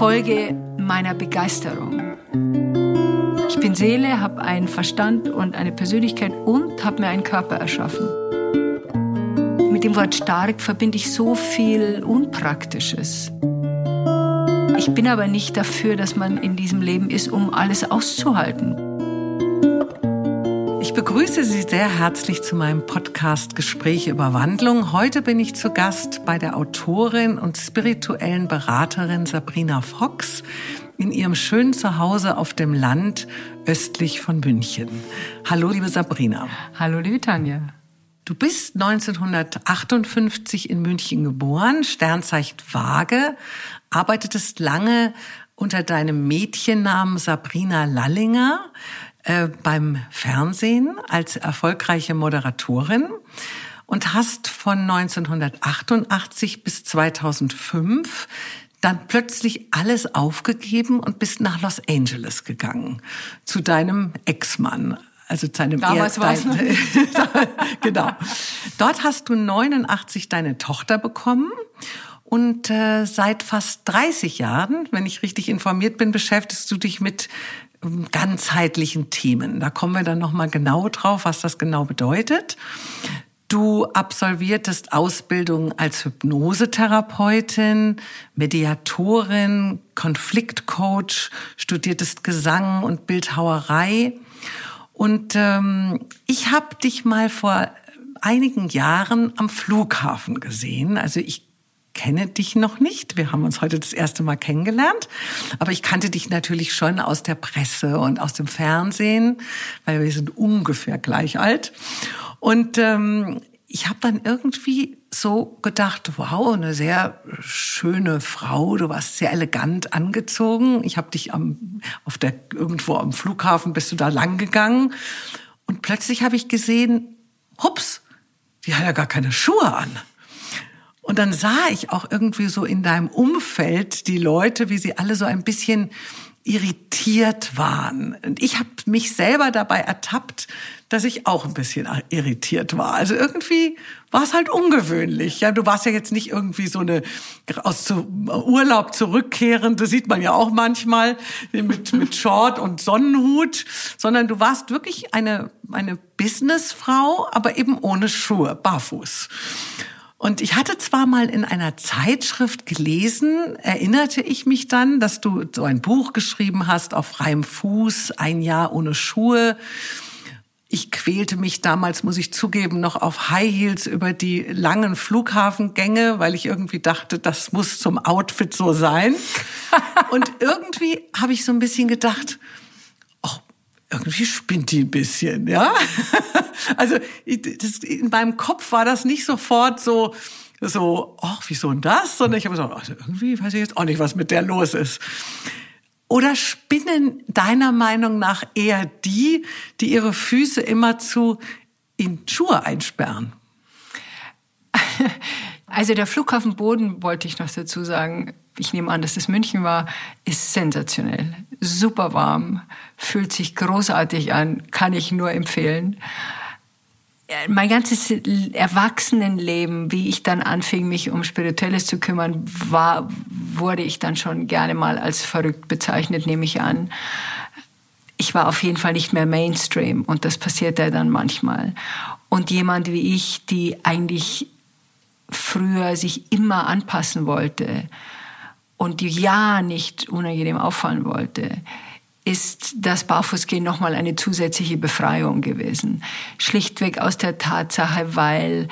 Folge meiner Begeisterung. Ich bin Seele, habe einen Verstand und eine Persönlichkeit und habe mir einen Körper erschaffen. Mit dem Wort stark verbinde ich so viel Unpraktisches. Ich bin aber nicht dafür, dass man in diesem Leben ist, um alles auszuhalten. Ich begrüße Sie sehr herzlich zu meinem Podcast Gespräche über Wandlung. Heute bin ich zu Gast bei der Autorin und spirituellen Beraterin Sabrina Fox in ihrem schönen Zuhause auf dem Land östlich von München. Hallo, liebe Sabrina. Hallo, liebe Tanja. Du bist 1958 in München geboren, Sternzeichen Waage, arbeitetest lange unter deinem Mädchennamen Sabrina Lallinger äh, beim Fernsehen als erfolgreiche Moderatorin und hast von 1988 bis 2005 dann plötzlich alles aufgegeben und bist nach Los Angeles gegangen zu deinem Ex-Mann. Also zu deinem Damals war es Genau. Dort hast du 89 deine Tochter bekommen und äh, seit fast 30 Jahren, wenn ich richtig informiert bin, beschäftigst du dich mit ganzheitlichen Themen. Da kommen wir dann noch mal genau drauf, was das genau bedeutet. Du absolviertest Ausbildung als Hypnosetherapeutin, Mediatorin, Konfliktcoach, studiertest Gesang und Bildhauerei. Und ähm, ich habe dich mal vor einigen Jahren am Flughafen gesehen. Also ich kenne dich noch nicht. Wir haben uns heute das erste Mal kennengelernt. Aber ich kannte dich natürlich schon aus der Presse und aus dem Fernsehen, weil wir sind ungefähr gleich alt. Und ähm, ich habe dann irgendwie so gedacht, wow, eine sehr schöne Frau, du warst sehr elegant angezogen. Ich habe dich am, auf der, irgendwo am Flughafen, bist du da lang gegangen. Und plötzlich habe ich gesehen, hups, die hat ja gar keine Schuhe an. Und dann sah ich auch irgendwie so in deinem Umfeld die Leute, wie sie alle so ein bisschen irritiert waren. Und ich habe mich selber dabei ertappt, dass ich auch ein bisschen irritiert war. Also irgendwie war es halt ungewöhnlich. Ja, du warst ja jetzt nicht irgendwie so eine aus Urlaub zurückkehrende, sieht man ja auch manchmal mit mit Short und Sonnenhut, sondern du warst wirklich eine eine Businessfrau, aber eben ohne Schuhe, barfuß. Und ich hatte zwar mal in einer Zeitschrift gelesen, erinnerte ich mich dann, dass du so ein Buch geschrieben hast auf freiem Fuß, ein Jahr ohne Schuhe. Ich quälte mich damals, muss ich zugeben, noch auf High Heels über die langen Flughafengänge, weil ich irgendwie dachte, das muss zum Outfit so sein. Und irgendwie habe ich so ein bisschen gedacht, irgendwie spinnt die ein bisschen, ja. Also das, in meinem Kopf war das nicht sofort so, so, ach, wieso denn das? Sondern ich habe gesagt, also irgendwie weiß ich jetzt auch nicht, was mit der los ist. Oder spinnen deiner Meinung nach eher die, die ihre Füße immerzu in Schuhe einsperren? Also der Flughafen Boden, wollte ich noch dazu sagen, ich nehme an, dass das München war, ist sensationell. Super warm, fühlt sich großartig an, kann ich nur empfehlen. Mein ganzes Erwachsenenleben, wie ich dann anfing, mich um Spirituelles zu kümmern, war, wurde ich dann schon gerne mal als verrückt bezeichnet, nehme ich an. Ich war auf jeden Fall nicht mehr Mainstream und das passierte dann manchmal. Und jemand wie ich, die eigentlich früher sich immer anpassen wollte und die ja nicht unangenehm auffallen wollte, ist das Barfußgehen nochmal eine zusätzliche Befreiung gewesen. Schlichtweg aus der Tatsache, weil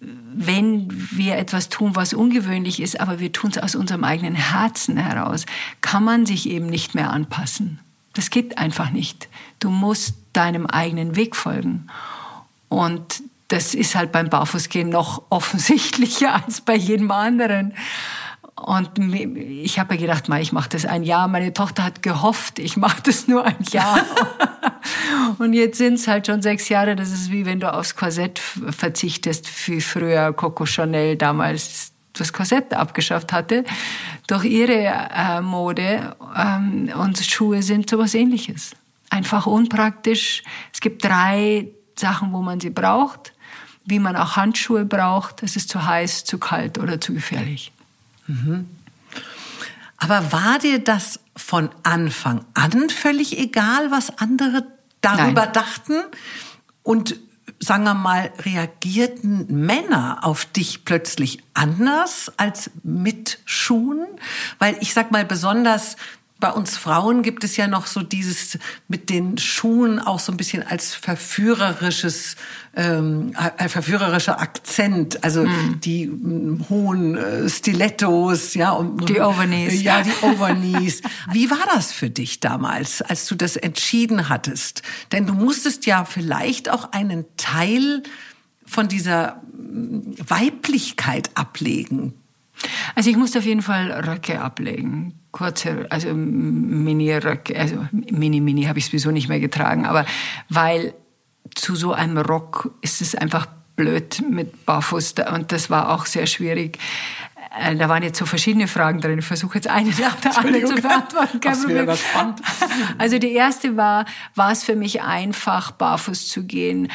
wenn wir etwas tun, was ungewöhnlich ist, aber wir tun es aus unserem eigenen Herzen heraus, kann man sich eben nicht mehr anpassen. Das geht einfach nicht. Du musst deinem eigenen Weg folgen. Und das ist halt beim Barfußgehen noch offensichtlicher als bei jedem anderen. Und ich habe mir gedacht, ich mache das ein Jahr. Meine Tochter hat gehofft, ich mache das nur ein Jahr. und jetzt sind es halt schon sechs Jahre. Das ist wie wenn du aufs Korsett verzichtest, wie früher Coco Chanel damals das Korsett abgeschafft hatte, durch ihre äh, Mode. Ähm, und Schuhe sind sowas ähnliches. Einfach unpraktisch. Es gibt drei Sachen, wo man sie braucht wie man auch Handschuhe braucht. Es ist zu heiß, zu kalt oder zu gefährlich. Mhm. Aber war dir das von Anfang an völlig egal, was andere darüber Nein. dachten? Und sagen wir mal, reagierten Männer auf dich plötzlich anders als mit Schuhen? Weil ich sag mal, besonders bei uns Frauen gibt es ja noch so dieses mit den Schuhen auch so ein bisschen als verführerisches, ähm, ein verführerischer Akzent, also mm. die mm, hohen äh, Stilettos, ja und die Overknees, ja die Overknees. Wie war das für dich damals, als du das entschieden hattest? Denn du musstest ja vielleicht auch einen Teil von dieser mm, Weiblichkeit ablegen. Also ich musste auf jeden Fall Röcke ablegen kurze, also Mini-Röcke, also Mini-Mini habe ich sowieso nicht mehr getragen, aber weil zu so einem Rock ist es einfach blöd mit Barfuß und das war auch sehr schwierig. Äh, da waren jetzt so verschiedene Fragen drin. Ich versuche jetzt eine nach der anderen zu beantworten. Kein Problem. Also die erste war, war es für mich einfach, barfuß zu gehen?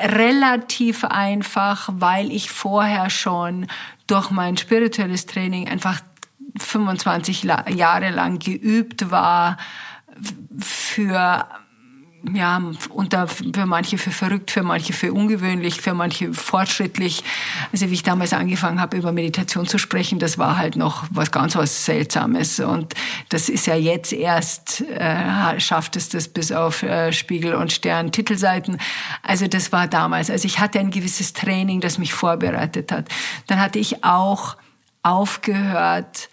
Relativ einfach, weil ich vorher schon durch mein spirituelles Training einfach 25 Jahre lang geübt war für ja, unter, für manche für verrückt, für manche für ungewöhnlich, für manche fortschrittlich. Also wie ich damals angefangen habe, über Meditation zu sprechen, das war halt noch was ganz was Seltsames. Und das ist ja jetzt erst, äh, schafft es das bis auf äh, Spiegel und Stern Titelseiten. Also das war damals. Also ich hatte ein gewisses Training, das mich vorbereitet hat. Dann hatte ich auch aufgehört,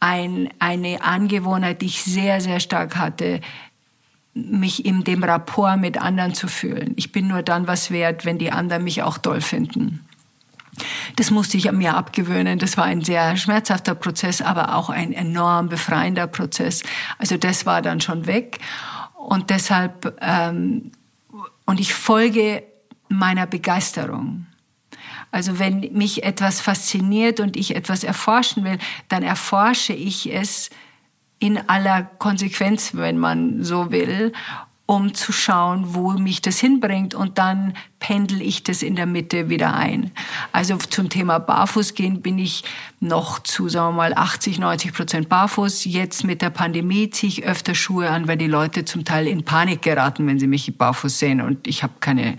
ein, eine Angewohnheit, die ich sehr, sehr stark hatte, mich in dem Rapport mit anderen zu fühlen. Ich bin nur dann was wert, wenn die anderen mich auch toll finden. Das musste ich mir abgewöhnen. Das war ein sehr schmerzhafter Prozess, aber auch ein enorm befreiender Prozess. Also das war dann schon weg. Und deshalb, ähm, und ich folge meiner Begeisterung. Also wenn mich etwas fasziniert und ich etwas erforschen will, dann erforsche ich es in aller Konsequenz, wenn man so will, um zu schauen, wo mich das hinbringt und dann pendel ich das in der Mitte wieder ein. Also zum Thema Barfußgehen bin ich noch zu, sagen wir mal, 80, 90 Prozent barfuß. Jetzt mit der Pandemie ziehe ich öfter Schuhe an, weil die Leute zum Teil in Panik geraten, wenn sie mich barfuß sehen und ich habe keine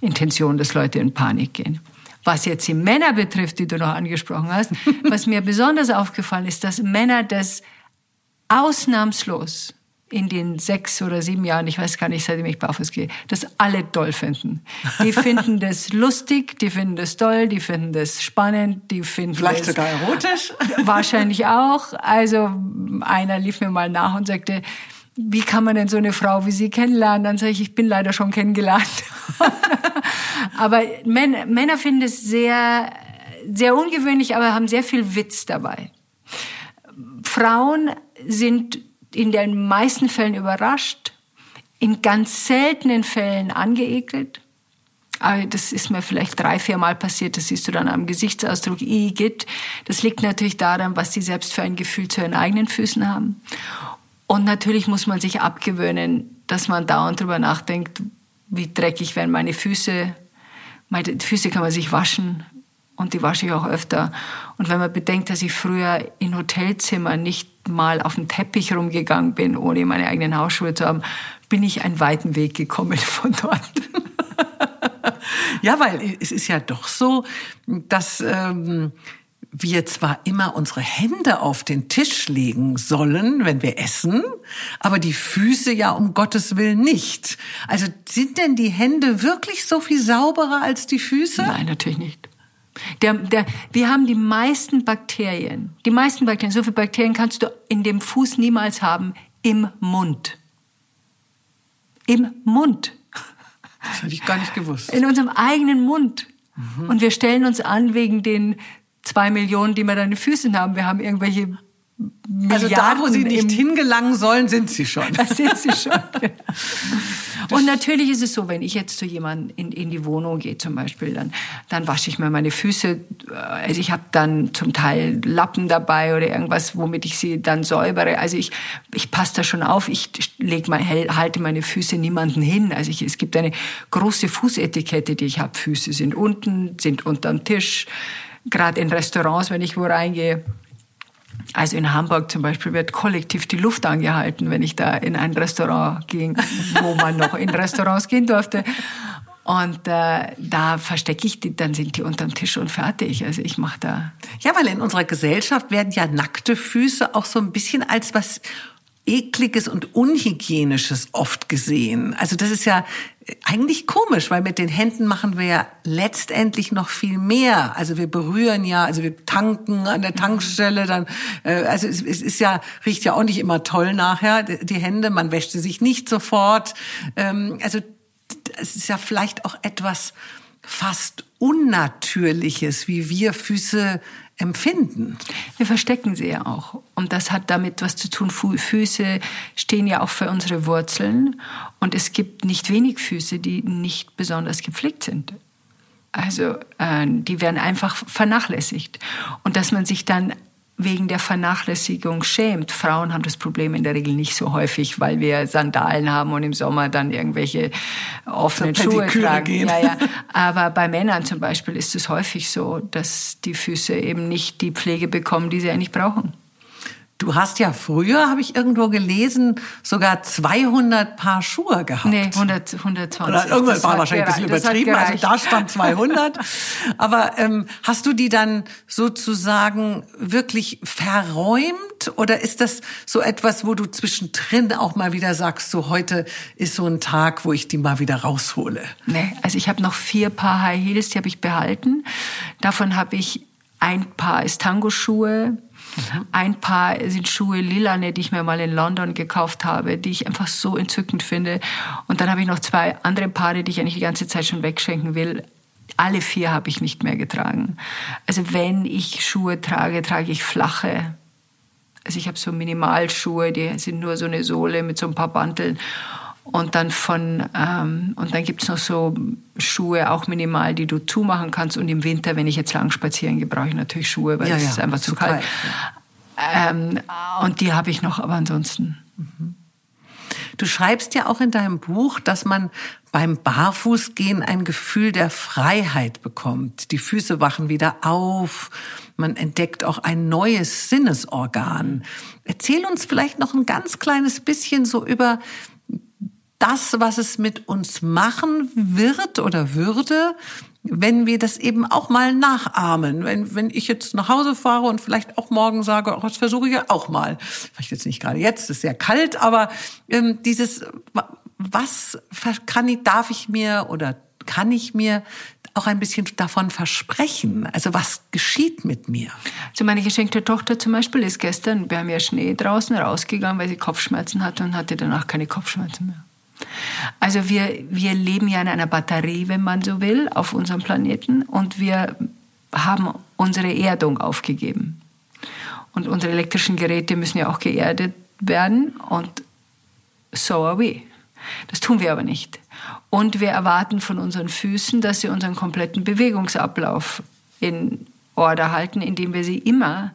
Intention, dass Leute in Panik gehen. Was jetzt die Männer betrifft, die du noch angesprochen hast, was mir besonders aufgefallen ist, dass Männer das ausnahmslos in den sechs oder sieben Jahren, ich weiß gar nicht, seitdem ich barfuß gehe, das alle toll finden. Die finden das lustig, die finden das toll, die finden das spannend, die finden Vielleicht sogar erotisch? Wahrscheinlich auch. Also einer lief mir mal nach und sagte, wie kann man denn so eine Frau wie Sie kennenlernen? Dann sage ich, ich bin leider schon kennengelernt. aber Männer, Männer finden es sehr, sehr ungewöhnlich, aber haben sehr viel Witz dabei. Frauen sind in den meisten Fällen überrascht, in ganz seltenen Fällen angeekelt. Aber das ist mir vielleicht drei, vier Mal passiert. Das siehst du dann am Gesichtsausdruck Igitt. Das liegt natürlich daran, was sie selbst für ein Gefühl zu ihren eigenen Füßen haben. Und natürlich muss man sich abgewöhnen, dass man dauernd drüber nachdenkt, wie dreckig werden meine Füße. Meine Füße kann man sich waschen und die wasche ich auch öfter. Und wenn man bedenkt, dass ich früher in Hotelzimmern nicht mal auf dem Teppich rumgegangen bin, ohne meine eigenen Hausschuhe zu haben, bin ich einen weiten Weg gekommen von dort. ja, weil es ist ja doch so, dass ähm, wir zwar immer unsere Hände auf den Tisch legen sollen, wenn wir essen, aber die Füße ja um Gottes Willen nicht. Also sind denn die Hände wirklich so viel sauberer als die Füße? Nein, natürlich nicht. Der, der, wir haben die meisten Bakterien, die meisten Bakterien, so viele Bakterien kannst du in dem Fuß niemals haben, im Mund. Im Mund. Das hätte ich gar nicht gewusst. In unserem eigenen Mund. Mhm. Und wir stellen uns an wegen den zwei Millionen, die wir da in den Füßen haben. Wir haben irgendwelche Milliarden also da, wo sie nicht hingelangen sollen, sind sie schon. Da sind sie schon. Und natürlich ist es so, wenn ich jetzt zu jemandem in, in die Wohnung gehe zum Beispiel, dann, dann wasche ich mir meine Füße. Also ich habe dann zum Teil Lappen dabei oder irgendwas, womit ich sie dann säubere. Also ich, ich passe da schon auf. Ich leg mal, halte meine Füße niemanden hin. Also ich, es gibt eine große Fußetikette, die ich habe. Füße sind unten, sind unterm Tisch. Gerade in Restaurants, wenn ich wo reingehe Also in Hamburg zum Beispiel wird kollektiv die Luft angehalten, wenn ich da in ein Restaurant ging, wo man noch in Restaurants gehen durfte. Und äh, da verstecke ich die, dann sind die unterm Tisch und fertig. Also ich mache da. Ja, weil in unserer Gesellschaft werden ja nackte Füße auch so ein bisschen als was ekliges und unhygienisches oft gesehen. Also das ist ja eigentlich komisch, weil mit den Händen machen wir ja letztendlich noch viel mehr. Also wir berühren ja, also wir tanken an der Tankstelle, dann äh, also es, es ist ja riecht ja auch nicht immer toll nachher die Hände. Man wäscht sie sich nicht sofort. Ähm, also es ist ja vielleicht auch etwas fast Unnatürliches, wie wir Füße empfinden. Wir verstecken sie ja auch. Und das hat damit was zu tun. Füße stehen ja auch für unsere Wurzeln. Und es gibt nicht wenig Füße, die nicht besonders gepflegt sind. Also äh, die werden einfach vernachlässigt. Und dass man sich dann wegen der Vernachlässigung schämt. Frauen haben das Problem in der Regel nicht so häufig, weil wir Sandalen haben und im Sommer dann irgendwelche offenen Schuhe tragen. Gehen. Ja, ja. Aber bei Männern zum Beispiel ist es häufig so, dass die Füße eben nicht die Pflege bekommen, die sie eigentlich brauchen. Du hast ja früher, habe ich irgendwo gelesen, sogar 200 Paar Schuhe gehabt. Nee, 100, 120. Oder irgendwann war wahrscheinlich ein bisschen übertrieben, also da stand 200. Aber ähm, hast du die dann sozusagen wirklich verräumt oder ist das so etwas, wo du zwischendrin auch mal wieder sagst, so heute ist so ein Tag, wo ich die mal wieder raushole? Nee, also ich habe noch vier Paar High Heels, die habe ich behalten. Davon habe ich ein Paar ist Tango-Schuhe. Ein Paar sind Schuhe lilane, die ich mir mal in London gekauft habe, die ich einfach so entzückend finde. Und dann habe ich noch zwei andere Paare, die ich eigentlich die ganze Zeit schon wegschenken will. Alle vier habe ich nicht mehr getragen. Also wenn ich Schuhe trage, trage ich flache. Also ich habe so Minimalschuhe, die sind nur so eine Sohle mit so ein paar Banteln. Und dann von ähm, und dann gibt's noch so Schuhe, auch minimal, die du zumachen kannst. Und im Winter, wenn ich jetzt lang spazieren gehe, brauche ich natürlich Schuhe, weil ja, es ja, ist einfach zu kalt. kalt ähm, und die habe ich noch, aber ansonsten. Mhm. Du schreibst ja auch in deinem Buch, dass man beim Barfußgehen ein Gefühl der Freiheit bekommt. Die Füße wachen wieder auf. Man entdeckt auch ein neues Sinnesorgan. Erzähl uns vielleicht noch ein ganz kleines bisschen so über das, was es mit uns machen wird oder würde, wenn wir das eben auch mal nachahmen. Wenn, wenn ich jetzt nach Hause fahre und vielleicht auch morgen sage, oh, das versuche ich ja auch mal. Vielleicht jetzt nicht gerade jetzt, ist sehr kalt, aber ähm, dieses, was kann ich, darf ich mir oder kann ich mir auch ein bisschen davon versprechen? Also was geschieht mit mir? Also meine geschenkte Tochter zum Beispiel ist gestern, wir haben ja Schnee draußen, rausgegangen, weil sie Kopfschmerzen hatte und hatte danach keine Kopfschmerzen mehr. Also wir, wir leben ja in einer Batterie, wenn man so will, auf unserem Planeten und wir haben unsere Erdung aufgegeben. Und unsere elektrischen Geräte müssen ja auch geerdet werden und so are we. Das tun wir aber nicht. Und wir erwarten von unseren Füßen, dass sie unseren kompletten Bewegungsablauf in Order halten, indem wir sie immer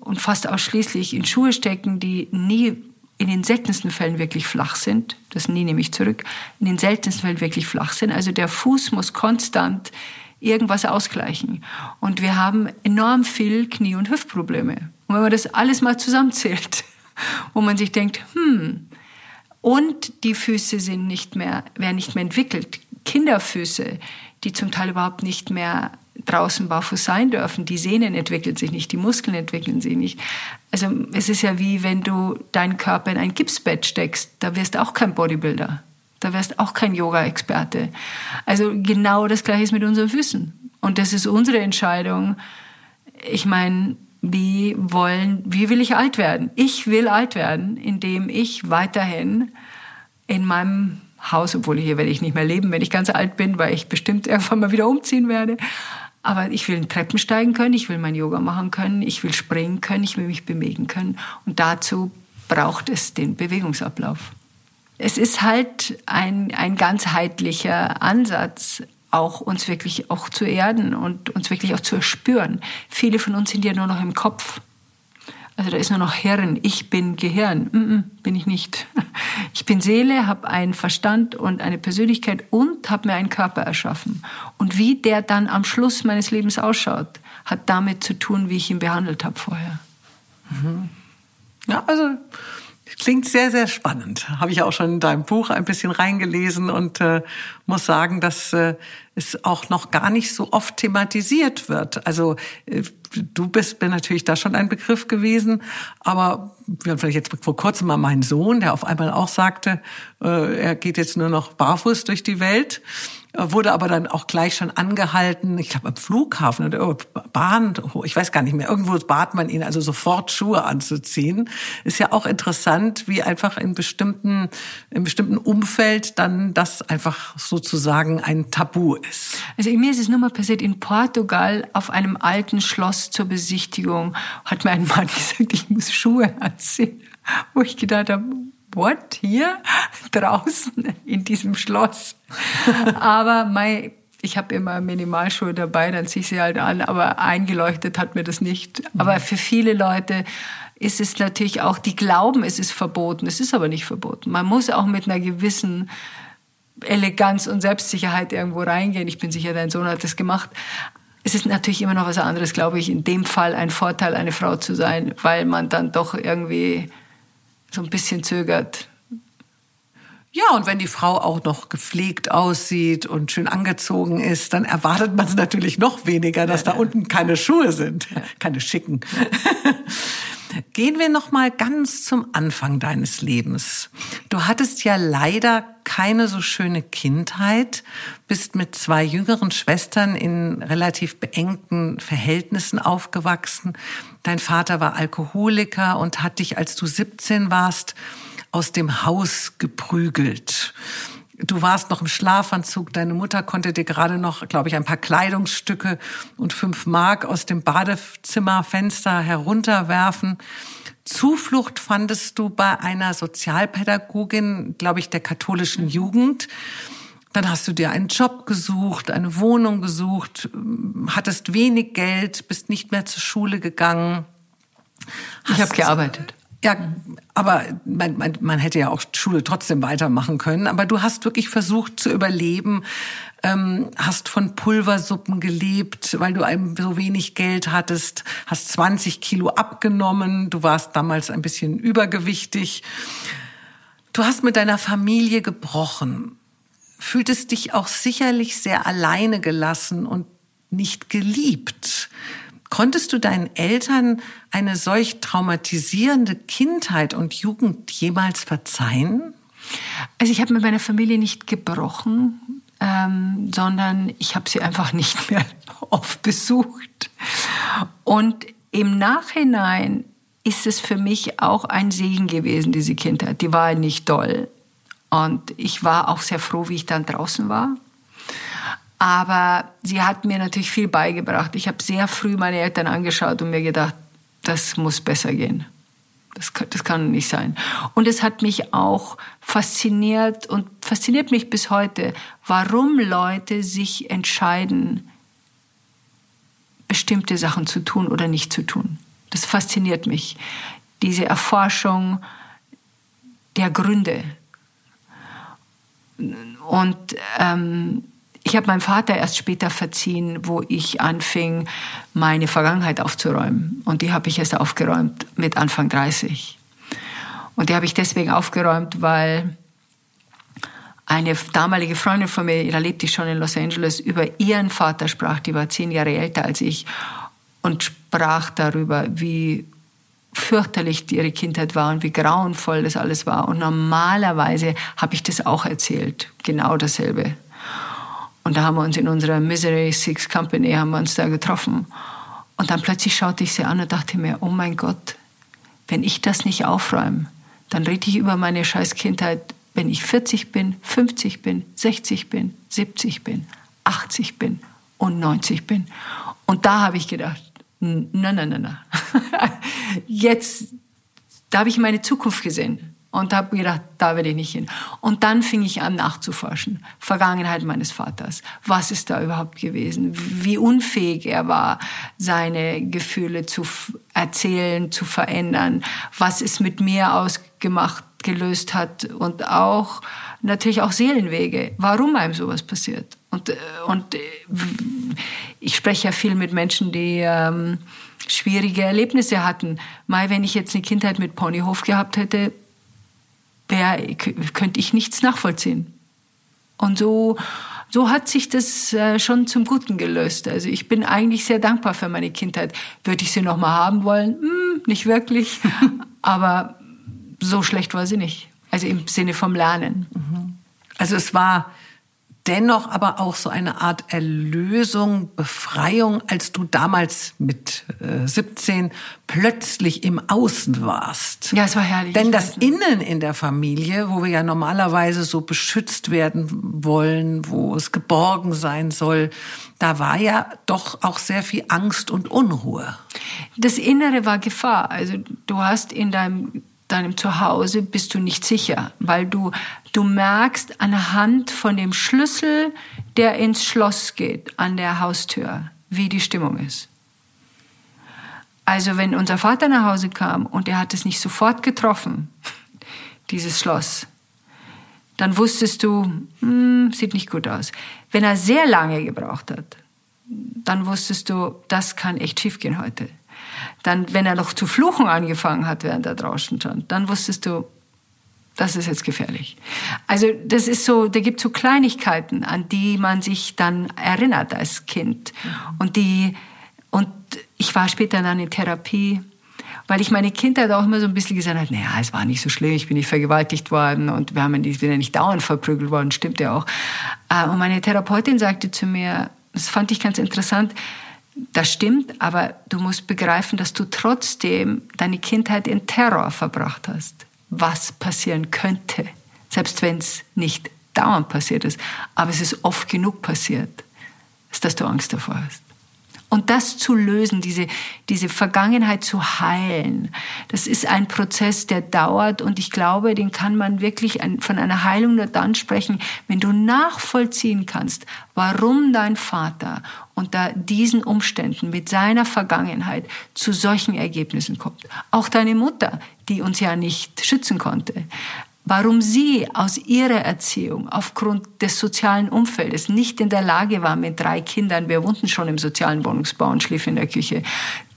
und fast ausschließlich in Schuhe stecken, die nie in den seltensten Fällen wirklich flach sind, das nie nehme ich zurück, in den seltensten Fällen wirklich flach sind. Also der Fuß muss konstant irgendwas ausgleichen. Und wir haben enorm viel Knie- und Hüftprobleme. Und wenn man das alles mal zusammenzählt, wo man sich denkt, hm, und die Füße sind nicht mehr, werden nicht mehr entwickelt. Kinderfüße, die zum Teil überhaupt nicht mehr draußen barfuß sein dürfen. Die Sehnen entwickeln sich nicht, die Muskeln entwickeln sich nicht. Also es ist ja wie wenn du deinen Körper in ein Gipsbett steckst, da wirst du auch kein Bodybuilder, da wirst auch kein Yoga-Experte. Also genau das gleiche ist mit unseren Füßen. Und das ist unsere Entscheidung. Ich meine, wie wollen, wie will ich alt werden? Ich will alt werden, indem ich weiterhin in meinem Haus, obwohl hier werde ich nicht mehr leben, wenn ich ganz alt bin, weil ich bestimmt irgendwann mal wieder umziehen werde. Aber ich will Treppen steigen können, ich will mein Yoga machen können, ich will springen können, ich will mich bewegen können. Und dazu braucht es den Bewegungsablauf. Es ist halt ein, ein ganzheitlicher Ansatz, auch uns wirklich auch zu erden und uns wirklich auch zu erspüren. Viele von uns sind ja nur noch im Kopf. Also da ist nur noch Hirn. Ich bin Gehirn. Mm -mm, bin ich nicht. Ich bin Seele, habe einen Verstand und eine Persönlichkeit und habe mir einen Körper erschaffen. Und wie der dann am Schluss meines Lebens ausschaut, hat damit zu tun, wie ich ihn behandelt habe vorher. Mhm. Ja, also Klingt sehr, sehr spannend. Habe ich auch schon in deinem Buch ein bisschen reingelesen und äh, muss sagen, dass äh, es auch noch gar nicht so oft thematisiert wird. Also äh, du bist bin natürlich da schon ein Begriff gewesen, aber wir haben vielleicht jetzt vor kurzem mal meinen Sohn, der auf einmal auch sagte, äh, er geht jetzt nur noch barfuß durch die Welt wurde aber dann auch gleich schon angehalten, ich glaube am Flughafen oder Bahn, ich weiß gar nicht mehr, irgendwo bat man ihn also sofort Schuhe anzuziehen. Ist ja auch interessant, wie einfach in bestimmten, in bestimmten Umfeld dann das einfach sozusagen ein Tabu ist. Also mir ist es nur mal passiert, in Portugal auf einem alten Schloss zur Besichtigung hat mir ein Mann gesagt, ich muss Schuhe anziehen. Wo ich gedacht habe, what, hier draußen in diesem Schloss. aber mein, ich habe immer Minimalschuhe dabei, dann ziehe ich sie halt an, aber eingeleuchtet hat mir das nicht. Aber für viele Leute ist es natürlich auch, die glauben, es ist verboten. Es ist aber nicht verboten. Man muss auch mit einer gewissen Eleganz und Selbstsicherheit irgendwo reingehen. Ich bin sicher, dein Sohn hat das gemacht. Es ist natürlich immer noch was anderes, glaube ich, in dem Fall ein Vorteil, eine Frau zu sein, weil man dann doch irgendwie so ein bisschen zögert. Ja, und wenn die Frau auch noch gepflegt aussieht und schön angezogen ist, dann erwartet man es natürlich noch weniger, dass da unten keine Schuhe sind, keine schicken. Gehen wir noch mal ganz zum Anfang deines Lebens. Du hattest ja leider keine so schöne Kindheit, bist mit zwei jüngeren Schwestern in relativ beengten Verhältnissen aufgewachsen. Dein Vater war Alkoholiker und hat dich, als du 17 warst, aus dem Haus geprügelt. Du warst noch im Schlafanzug, deine Mutter konnte dir gerade noch, glaube ich, ein paar Kleidungsstücke und fünf Mark aus dem Badezimmerfenster herunterwerfen. Zuflucht fandest du bei einer Sozialpädagogin, glaube ich, der katholischen Jugend. Dann hast du dir einen Job gesucht, eine Wohnung gesucht, hattest wenig Geld, bist nicht mehr zur Schule gegangen. Ich habe gearbeitet. Ja, aber man, man, man hätte ja auch Schule trotzdem weitermachen können. Aber du hast wirklich versucht zu überleben, ähm, hast von Pulversuppen gelebt, weil du einem so wenig Geld hattest, hast 20 Kilo abgenommen, du warst damals ein bisschen übergewichtig. Du hast mit deiner Familie gebrochen, fühltest dich auch sicherlich sehr alleine gelassen und nicht geliebt. Konntest du deinen Eltern eine solch traumatisierende Kindheit und Jugend jemals verzeihen? Also ich habe mit meiner Familie nicht gebrochen, ähm, sondern ich habe sie einfach nicht mehr oft besucht. Und im Nachhinein ist es für mich auch ein Segen gewesen, diese Kindheit. Die war nicht doll. Und ich war auch sehr froh, wie ich dann draußen war. Aber sie hat mir natürlich viel beigebracht. Ich habe sehr früh meine Eltern angeschaut und mir gedacht, das muss besser gehen. Das, das kann nicht sein. Und es hat mich auch fasziniert und fasziniert mich bis heute, warum Leute sich entscheiden, bestimmte Sachen zu tun oder nicht zu tun. Das fasziniert mich. Diese Erforschung der Gründe. Und ähm, ich habe meinem Vater erst später verziehen, wo ich anfing, meine Vergangenheit aufzuräumen. Und die habe ich erst aufgeräumt mit Anfang 30. Und die habe ich deswegen aufgeräumt, weil eine damalige Freundin von mir, da lebte ich schon in Los Angeles, über ihren Vater sprach, die war zehn Jahre älter als ich, und sprach darüber, wie fürchterlich ihre Kindheit war und wie grauenvoll das alles war. Und normalerweise habe ich das auch erzählt, genau dasselbe. Und da haben wir uns in unserer Misery Six Company haben wir uns da getroffen. Und dann plötzlich schaute ich sie an und dachte mir, oh mein Gott, wenn ich das nicht aufräume, dann rede ich über meine scheiß Kindheit, wenn ich 40 bin, 50 bin, 60 bin, 70 bin, 80 bin und 90 bin. Und da habe ich gedacht, na, na, na, na. Jetzt, da habe ich meine Zukunft gesehen und habe gedacht, da werde ich nicht hin. Und dann fing ich an nachzuforschen. Vergangenheit meines Vaters. Was ist da überhaupt gewesen? Wie unfähig er war, seine Gefühle zu erzählen, zu verändern. Was es mit mir ausgemacht, gelöst hat. Und auch, natürlich auch Seelenwege. Warum einem sowas passiert. Und, äh, und äh, ich spreche ja viel mit Menschen, die ähm, schwierige Erlebnisse hatten. Mal, wenn ich jetzt eine Kindheit mit Ponyhof gehabt hätte, wär, könnte ich nichts nachvollziehen. Und so, so hat sich das äh, schon zum Guten gelöst. Also ich bin eigentlich sehr dankbar für meine Kindheit. Würde ich sie noch mal haben wollen? Hm, nicht wirklich. Aber so schlecht war sie nicht. Also im Sinne vom Lernen. Mhm. Also es war dennoch aber auch so eine Art Erlösung, Befreiung, als du damals mit äh, 17 plötzlich im Außen warst. Ja, es war herrlich. Denn das Innen in der Familie, wo wir ja normalerweise so beschützt werden wollen, wo es geborgen sein soll, da war ja doch auch sehr viel Angst und Unruhe. Das Innere war Gefahr. Also du hast in deinem deinem Zuhause bist du nicht sicher, weil du, du merkst anhand von dem Schlüssel, der ins Schloss geht, an der Haustür, wie die Stimmung ist. Also wenn unser Vater nach Hause kam und er hat es nicht sofort getroffen, dieses Schloss, dann wusstest du, hm, sieht nicht gut aus. Wenn er sehr lange gebraucht hat, dann wusstest du, das kann echt schiefgehen heute dann, wenn er noch zu fluchen angefangen hat, während er draußen stand, dann wusstest du, das ist jetzt gefährlich. Also das ist so, da gibt so Kleinigkeiten, an die man sich dann erinnert als Kind. Und die, und ich war später dann in Therapie, weil ich meine Kindheit auch immer so ein bisschen gesagt habe, naja, es war nicht so schlimm, ich bin nicht vergewaltigt worden und wir haben nicht, bin ja nicht dauernd verprügelt worden, stimmt ja auch. Äh, und meine Therapeutin sagte zu mir, das fand ich ganz interessant, das stimmt, aber du musst begreifen, dass du trotzdem deine Kindheit in Terror verbracht hast. Was passieren könnte, selbst wenn es nicht dauernd passiert ist, aber es ist oft genug passiert, dass du Angst davor hast. Und das zu lösen, diese, diese Vergangenheit zu heilen, das ist ein Prozess, der dauert und ich glaube, den kann man wirklich von einer Heilung nur dann sprechen, wenn du nachvollziehen kannst, warum dein Vater unter diesen Umständen mit seiner Vergangenheit zu solchen Ergebnissen kommt. Auch deine Mutter, die uns ja nicht schützen konnte warum sie aus ihrer Erziehung aufgrund des sozialen Umfeldes nicht in der Lage war, mit drei Kindern, wir wohnten schon im sozialen Wohnungsbau und schliefen in der Küche,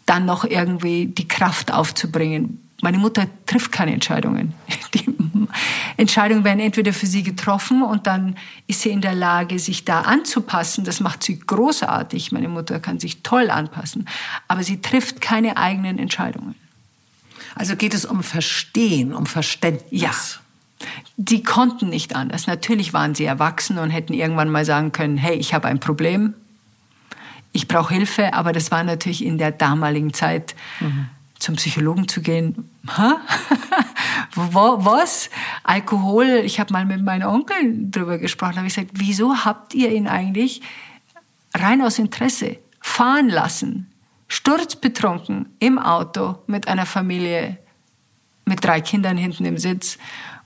dann noch irgendwie die Kraft aufzubringen. Meine Mutter trifft keine Entscheidungen. Die Entscheidungen werden entweder für sie getroffen und dann ist sie in der Lage, sich da anzupassen. Das macht sie großartig. Meine Mutter kann sich toll anpassen. Aber sie trifft keine eigenen Entscheidungen. Also geht es um Verstehen, um Verständnis. Ja. Die konnten nicht anders. Natürlich waren sie erwachsen und hätten irgendwann mal sagen können, hey, ich habe ein Problem, ich brauche Hilfe, aber das war natürlich in der damaligen Zeit, mhm. Zum Psychologen zu gehen. Was? Alkohol? Ich habe mal mit meinem Onkel drüber gesprochen, habe ich gesagt, wieso habt ihr ihn eigentlich rein aus Interesse fahren lassen, sturzbetrunken im Auto mit einer Familie, mit drei Kindern hinten im Sitz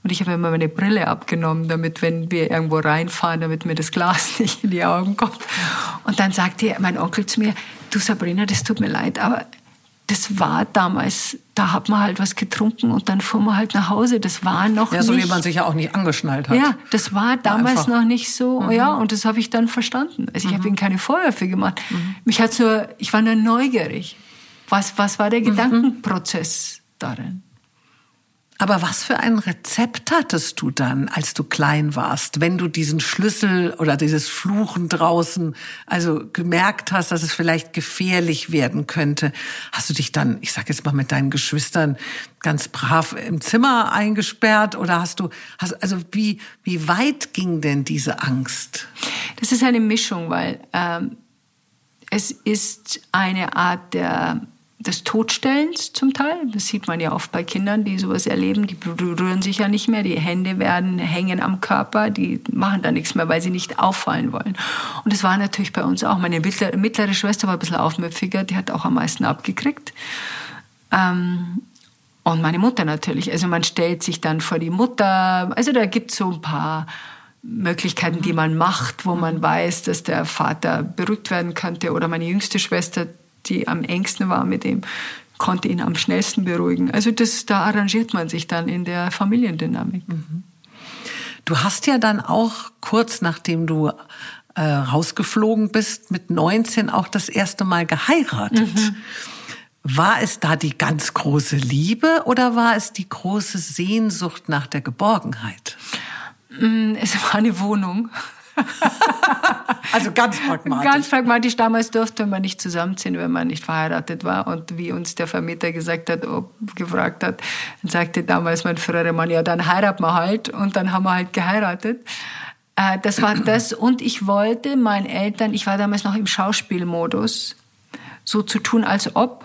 und ich habe immer meine Brille abgenommen, damit, wenn wir irgendwo reinfahren, damit mir das Glas nicht in die Augen kommt. Und dann sagte mein Onkel zu mir, du Sabrina, das tut mir leid, aber das war damals, da hat man halt was getrunken und dann fuhr man halt nach Hause. Das war noch ja, so nicht. wie man sich ja auch nicht angeschnallt hat. Ja, das war damals Einfach. noch nicht so. Mhm. Ja, und das habe ich dann verstanden. Also ich mhm. habe ihnen keine Vorwürfe gemacht. Mhm. Mich hat's nur, ich war nur neugierig. Was, was war der mhm. Gedankenprozess darin? Aber was für ein Rezept hattest du dann, als du klein warst, wenn du diesen Schlüssel oder dieses Fluchen draußen, also gemerkt hast, dass es vielleicht gefährlich werden könnte? Hast du dich dann, ich sag jetzt mal mit deinen Geschwistern ganz brav im Zimmer eingesperrt oder hast du, hast, also wie, wie weit ging denn diese Angst? Das ist eine Mischung, weil ähm, es ist eine Art der des Todstellens zum Teil. Das sieht man ja oft bei Kindern, die sowas erleben. Die berühren sich ja nicht mehr, die Hände werden hängen am Körper, die machen da nichts mehr, weil sie nicht auffallen wollen. Und das war natürlich bei uns auch. Meine mittlere, mittlere Schwester war ein bisschen aufmüpfiger, die hat auch am meisten abgekriegt. Ähm, und meine Mutter natürlich. Also man stellt sich dann vor die Mutter. Also da gibt es so ein paar Möglichkeiten, die man macht, wo man weiß, dass der Vater beruhigt werden könnte. Oder meine jüngste Schwester, die am engsten war mit ihm, konnte ihn am schnellsten beruhigen. Also das, da arrangiert man sich dann in der Familiendynamik. Mhm. Du hast ja dann auch kurz nachdem du äh, rausgeflogen bist, mit 19 auch das erste Mal geheiratet. Mhm. War es da die ganz große Liebe oder war es die große Sehnsucht nach der Geborgenheit? Mm, es war eine Wohnung. also ganz pragmatisch. Ganz pragmatisch. Damals durfte man nicht zusammenziehen, wenn man nicht verheiratet war. Und wie uns der Vermieter gesagt hat, ob, gefragt hat, sagte damals mein früherer Mann, ja, dann heiraten wir halt. Und dann haben wir halt geheiratet. Äh, das war das. Und ich wollte meinen Eltern, ich war damals noch im Schauspielmodus, so zu tun, als ob.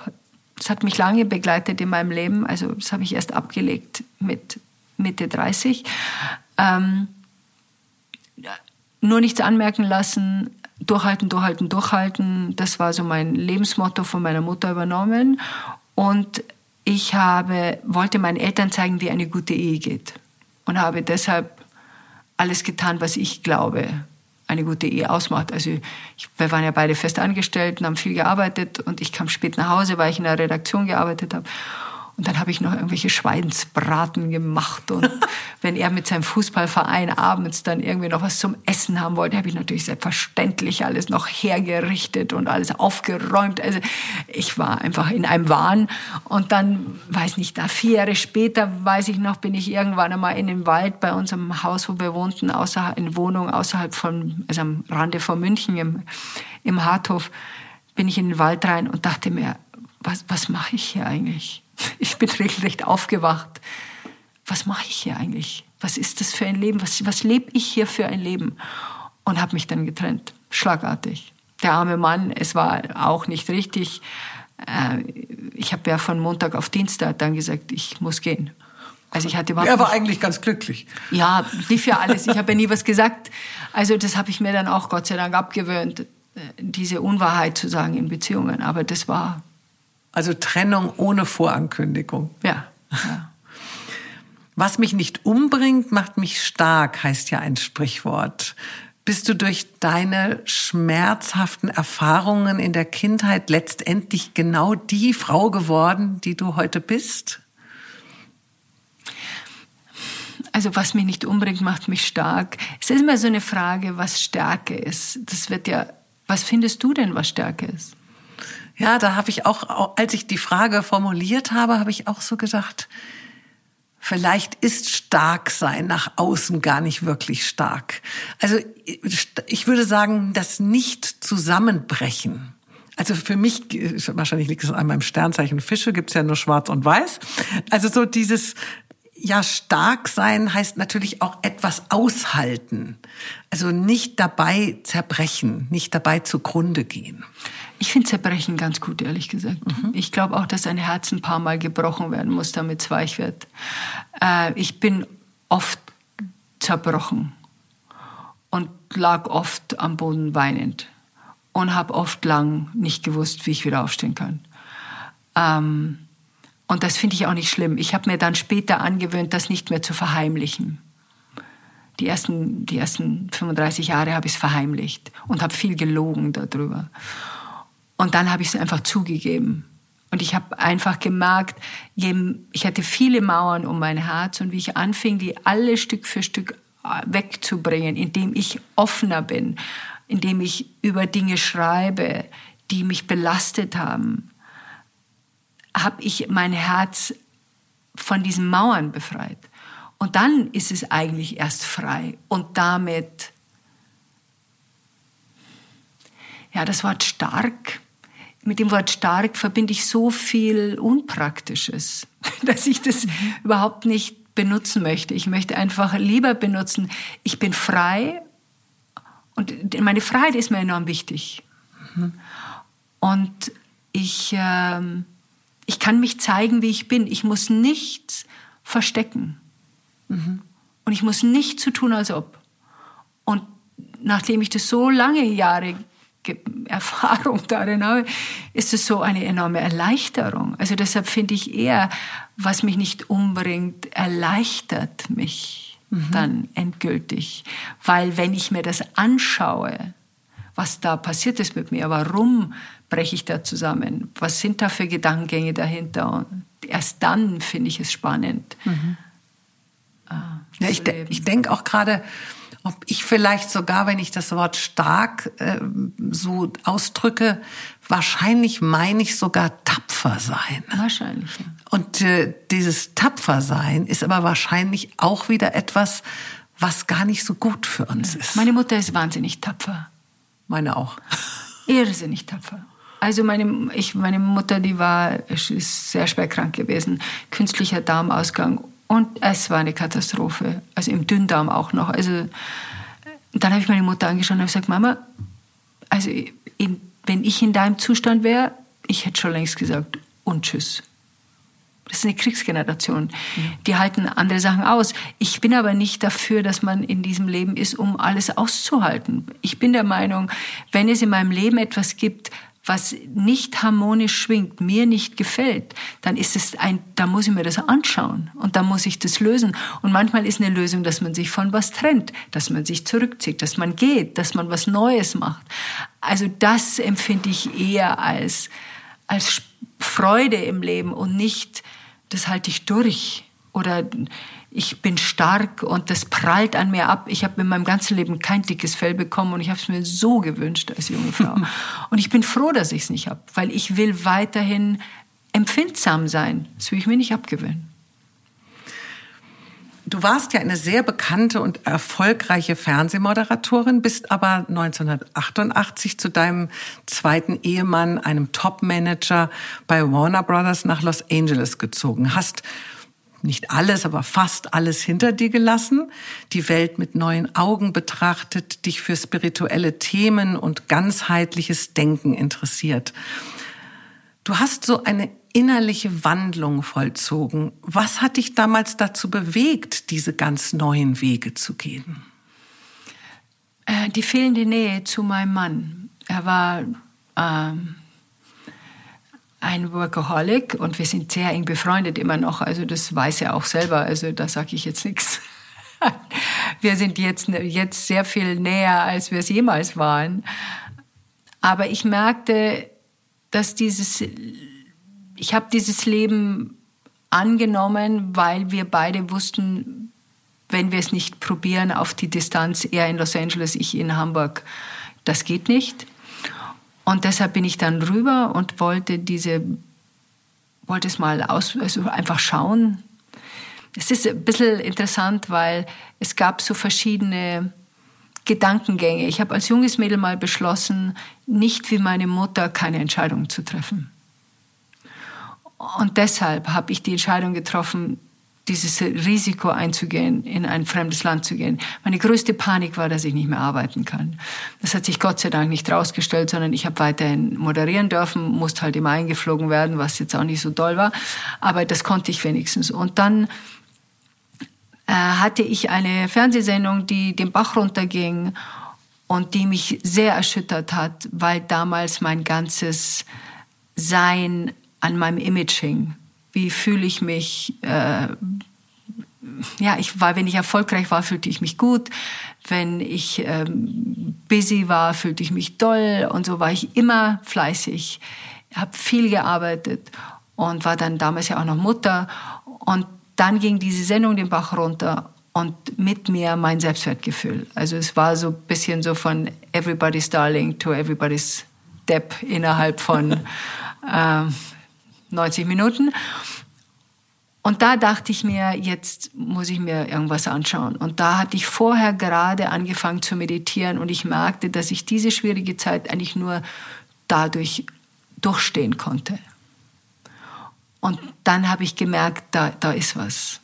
Das hat mich lange begleitet in meinem Leben. Also das habe ich erst abgelegt mit Mitte 30. Ähm, nur nichts anmerken lassen, durchhalten, durchhalten, durchhalten. Das war so mein Lebensmotto von meiner Mutter übernommen. Und ich habe, wollte meinen Eltern zeigen, wie eine gute Ehe geht. Und habe deshalb alles getan, was ich glaube, eine gute Ehe ausmacht. Also ich, wir waren ja beide fest angestellt und haben viel gearbeitet und ich kam spät nach Hause, weil ich in der Redaktion gearbeitet habe. Und dann habe ich noch irgendwelche Schweinsbraten gemacht. Und wenn er mit seinem Fußballverein abends dann irgendwie noch was zum Essen haben wollte, habe ich natürlich selbstverständlich alles noch hergerichtet und alles aufgeräumt. Also ich war einfach in einem Wahn. Und dann, weiß nicht, da vier Jahre später, weiß ich noch, bin ich irgendwann einmal in den Wald bei unserem Haus, wo wir wohnten, außerhalb, in Wohnung außerhalb von, also am Rande von München im, im Harthof, bin ich in den Wald rein und dachte mir, was, was mache ich hier eigentlich? Ich bin regelrecht aufgewacht. Was mache ich hier eigentlich? Was ist das für ein Leben? Was, was lebe ich hier für ein Leben? Und habe mich dann getrennt, schlagartig. Der arme Mann, es war auch nicht richtig. Äh, ich habe ja von Montag auf Dienstag dann gesagt, ich muss gehen. Also ich hatte überhaupt er war eigentlich ganz glücklich. Ja, lief ja alles. Ich habe ja nie was gesagt. Also das habe ich mir dann auch Gott sei Dank abgewöhnt, äh, diese Unwahrheit zu sagen in Beziehungen. Aber das war also Trennung ohne Vorankündigung. Ja. ja. Was mich nicht umbringt, macht mich stark, heißt ja ein Sprichwort. Bist du durch deine schmerzhaften Erfahrungen in der Kindheit letztendlich genau die Frau geworden, die du heute bist? Also was mich nicht umbringt, macht mich stark. Es ist immer so eine Frage, was Stärke ist. Das wird ja, was findest du denn, was Stärke ist? Ja, da habe ich auch, als ich die Frage formuliert habe, habe ich auch so gedacht, vielleicht ist stark sein nach außen gar nicht wirklich stark. Also ich würde sagen, das Nicht-Zusammenbrechen. Also für mich, wahrscheinlich liegt es an meinem Sternzeichen Fische, gibt's ja nur schwarz und weiß. Also so dieses, ja, stark sein heißt natürlich auch etwas aushalten. Also nicht dabei zerbrechen, nicht dabei zugrunde gehen. Ich finde Zerbrechen ganz gut, ehrlich gesagt. Mhm. Ich glaube auch, dass ein Herz ein paar Mal gebrochen werden muss, damit es weich wird. Äh, ich bin oft zerbrochen und lag oft am Boden weinend und habe oft lang nicht gewusst, wie ich wieder aufstehen kann. Ähm, und das finde ich auch nicht schlimm. Ich habe mir dann später angewöhnt, das nicht mehr zu verheimlichen. Die ersten, die ersten 35 Jahre habe ich es verheimlicht und habe viel gelogen darüber. Und dann habe ich es einfach zugegeben. Und ich habe einfach gemerkt, ich hatte viele Mauern um mein Herz und wie ich anfing, die alle Stück für Stück äh, wegzubringen, indem ich offener bin, indem ich über Dinge schreibe, die mich belastet haben, habe ich mein Herz von diesen Mauern befreit. Und dann ist es eigentlich erst frei und damit, ja, das Wort stark mit dem Wort stark verbinde ich so viel Unpraktisches, dass ich das überhaupt nicht benutzen möchte. Ich möchte einfach lieber benutzen, ich bin frei und meine Freiheit ist mir enorm wichtig. Mhm. Und ich, äh, ich kann mich zeigen, wie ich bin. Ich muss nichts verstecken. Mhm. Und ich muss nicht zu tun, als ob. Und nachdem ich das so lange Jahre Erfahrung darin habe, ist es so eine enorme Erleichterung. Also deshalb finde ich eher, was mich nicht umbringt, erleichtert mich mhm. dann endgültig. Weil wenn ich mir das anschaue, was da passiert ist mit mir, warum breche ich da zusammen, was sind da für Gedankengänge dahinter und erst dann finde ich es spannend. Mhm. Äh, ja, ich, de ich denke auch gerade, ob ich vielleicht sogar, wenn ich das Wort stark äh, so ausdrücke, wahrscheinlich meine ich sogar tapfer sein. Wahrscheinlich. Ja. Und äh, dieses tapfer sein ist aber wahrscheinlich auch wieder etwas, was gar nicht so gut für uns ist. Meine Mutter ist wahnsinnig tapfer. Meine auch. Irrsinnig tapfer. Also meine, ich, meine Mutter, die war ist sehr schwer krank gewesen, künstlicher Darmausgang und es war eine Katastrophe. Also im Dünndarm auch noch. Also dann habe ich meine Mutter angeschaut und habe gesagt, Mama, also in, wenn ich in deinem Zustand wäre, ich hätte schon längst gesagt und tschüss. Das ist eine Kriegsgeneration. Die halten andere Sachen aus. Ich bin aber nicht dafür, dass man in diesem Leben ist, um alles auszuhalten. Ich bin der Meinung, wenn es in meinem Leben etwas gibt, was nicht harmonisch schwingt, mir nicht gefällt, dann ist es ein, da muss ich mir das anschauen und dann muss ich das lösen. Und manchmal ist eine Lösung, dass man sich von was trennt, dass man sich zurückzieht, dass man geht, dass man was Neues macht. Also das empfinde ich eher als, als Freude im Leben und nicht, das halte ich durch oder ich bin stark und das prallt an mir ab. Ich habe in meinem ganzen Leben kein dickes Fell bekommen und ich habe es mir so gewünscht als junge Frau. und ich bin froh, dass ich es nicht habe, weil ich will weiterhin empfindsam sein. Das will ich mir nicht abgewöhnen. Du warst ja eine sehr bekannte und erfolgreiche Fernsehmoderatorin, bist aber 1988 zu deinem zweiten Ehemann, einem Topmanager bei Warner Brothers nach Los Angeles gezogen. Hast nicht alles, aber fast alles hinter dir gelassen, die Welt mit neuen Augen betrachtet, dich für spirituelle Themen und ganzheitliches Denken interessiert. Du hast so eine innerliche Wandlung vollzogen. Was hat dich damals dazu bewegt, diese ganz neuen Wege zu gehen? Äh, die fehlende Nähe zu meinem Mann. Er war ähm, ein Workaholic und wir sind sehr eng befreundet immer noch. Also das weiß er auch selber. Also da sage ich jetzt nichts. Wir sind jetzt, jetzt sehr viel näher, als wir es jemals waren. Aber ich merkte, dass dieses, ich habe dieses Leben angenommen, weil wir beide wussten, wenn wir es nicht probieren auf die Distanz, er in Los Angeles, ich in Hamburg, das geht nicht. Und deshalb bin ich dann rüber und wollte diese, wollte es mal aus, also einfach schauen. Es ist ein bisschen interessant, weil es gab so verschiedene Gedankengänge. Ich habe als junges Mädel mal beschlossen, nicht wie meine Mutter keine Entscheidung zu treffen. Und deshalb habe ich die Entscheidung getroffen, dieses Risiko einzugehen, in ein fremdes Land zu gehen. Meine größte Panik war, dass ich nicht mehr arbeiten kann. Das hat sich Gott sei Dank nicht rausgestellt, sondern ich habe weiterhin moderieren dürfen, musste halt immer eingeflogen werden, was jetzt auch nicht so toll war. Aber das konnte ich wenigstens. Und dann äh, hatte ich eine Fernsehsendung, die den Bach runterging und die mich sehr erschüttert hat, weil damals mein ganzes Sein an meinem Image hing wie fühle ich mich, äh, ja, ich war, wenn ich erfolgreich war, fühlte ich mich gut. Wenn ich ähm, busy war, fühlte ich mich toll. Und so war ich immer fleißig, habe viel gearbeitet und war dann damals ja auch noch Mutter. Und dann ging diese Sendung den Bach runter und mit mir mein Selbstwertgefühl. Also es war so ein bisschen so von Everybody's Darling to Everybody's Depp innerhalb von äh, 90 Minuten. Und da dachte ich mir, jetzt muss ich mir irgendwas anschauen. Und da hatte ich vorher gerade angefangen zu meditieren und ich merkte, dass ich diese schwierige Zeit eigentlich nur dadurch durchstehen konnte. Und dann habe ich gemerkt, da, da ist was.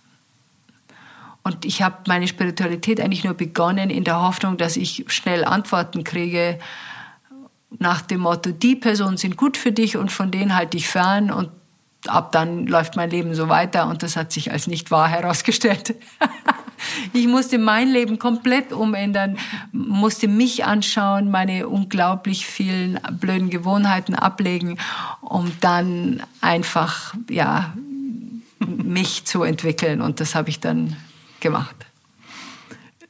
Und ich habe meine Spiritualität eigentlich nur begonnen in der Hoffnung, dass ich schnell Antworten kriege nach dem Motto, die Personen sind gut für dich und von denen halte ich fern und ab dann läuft mein Leben so weiter und das hat sich als nicht wahr herausgestellt. ich musste mein Leben komplett umändern, musste mich anschauen, meine unglaublich vielen blöden Gewohnheiten ablegen, um dann einfach, ja, mich zu entwickeln und das habe ich dann gemacht.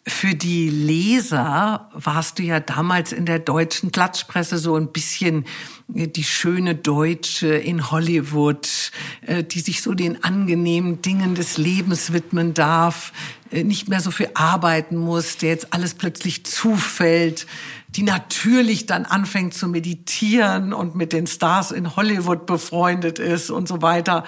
Für die Leser warst du ja damals in der deutschen Klatschpresse so ein bisschen die schöne Deutsche in Hollywood, äh, die sich so den angenehmen Dingen des Lebens widmen darf. äh, nicht mehr so viel arbeiten muss, der jetzt alles plötzlich zufällt, die natürlich dann anfängt zu meditieren und mit den Stars in Hollywood befreundet ist und so weiter.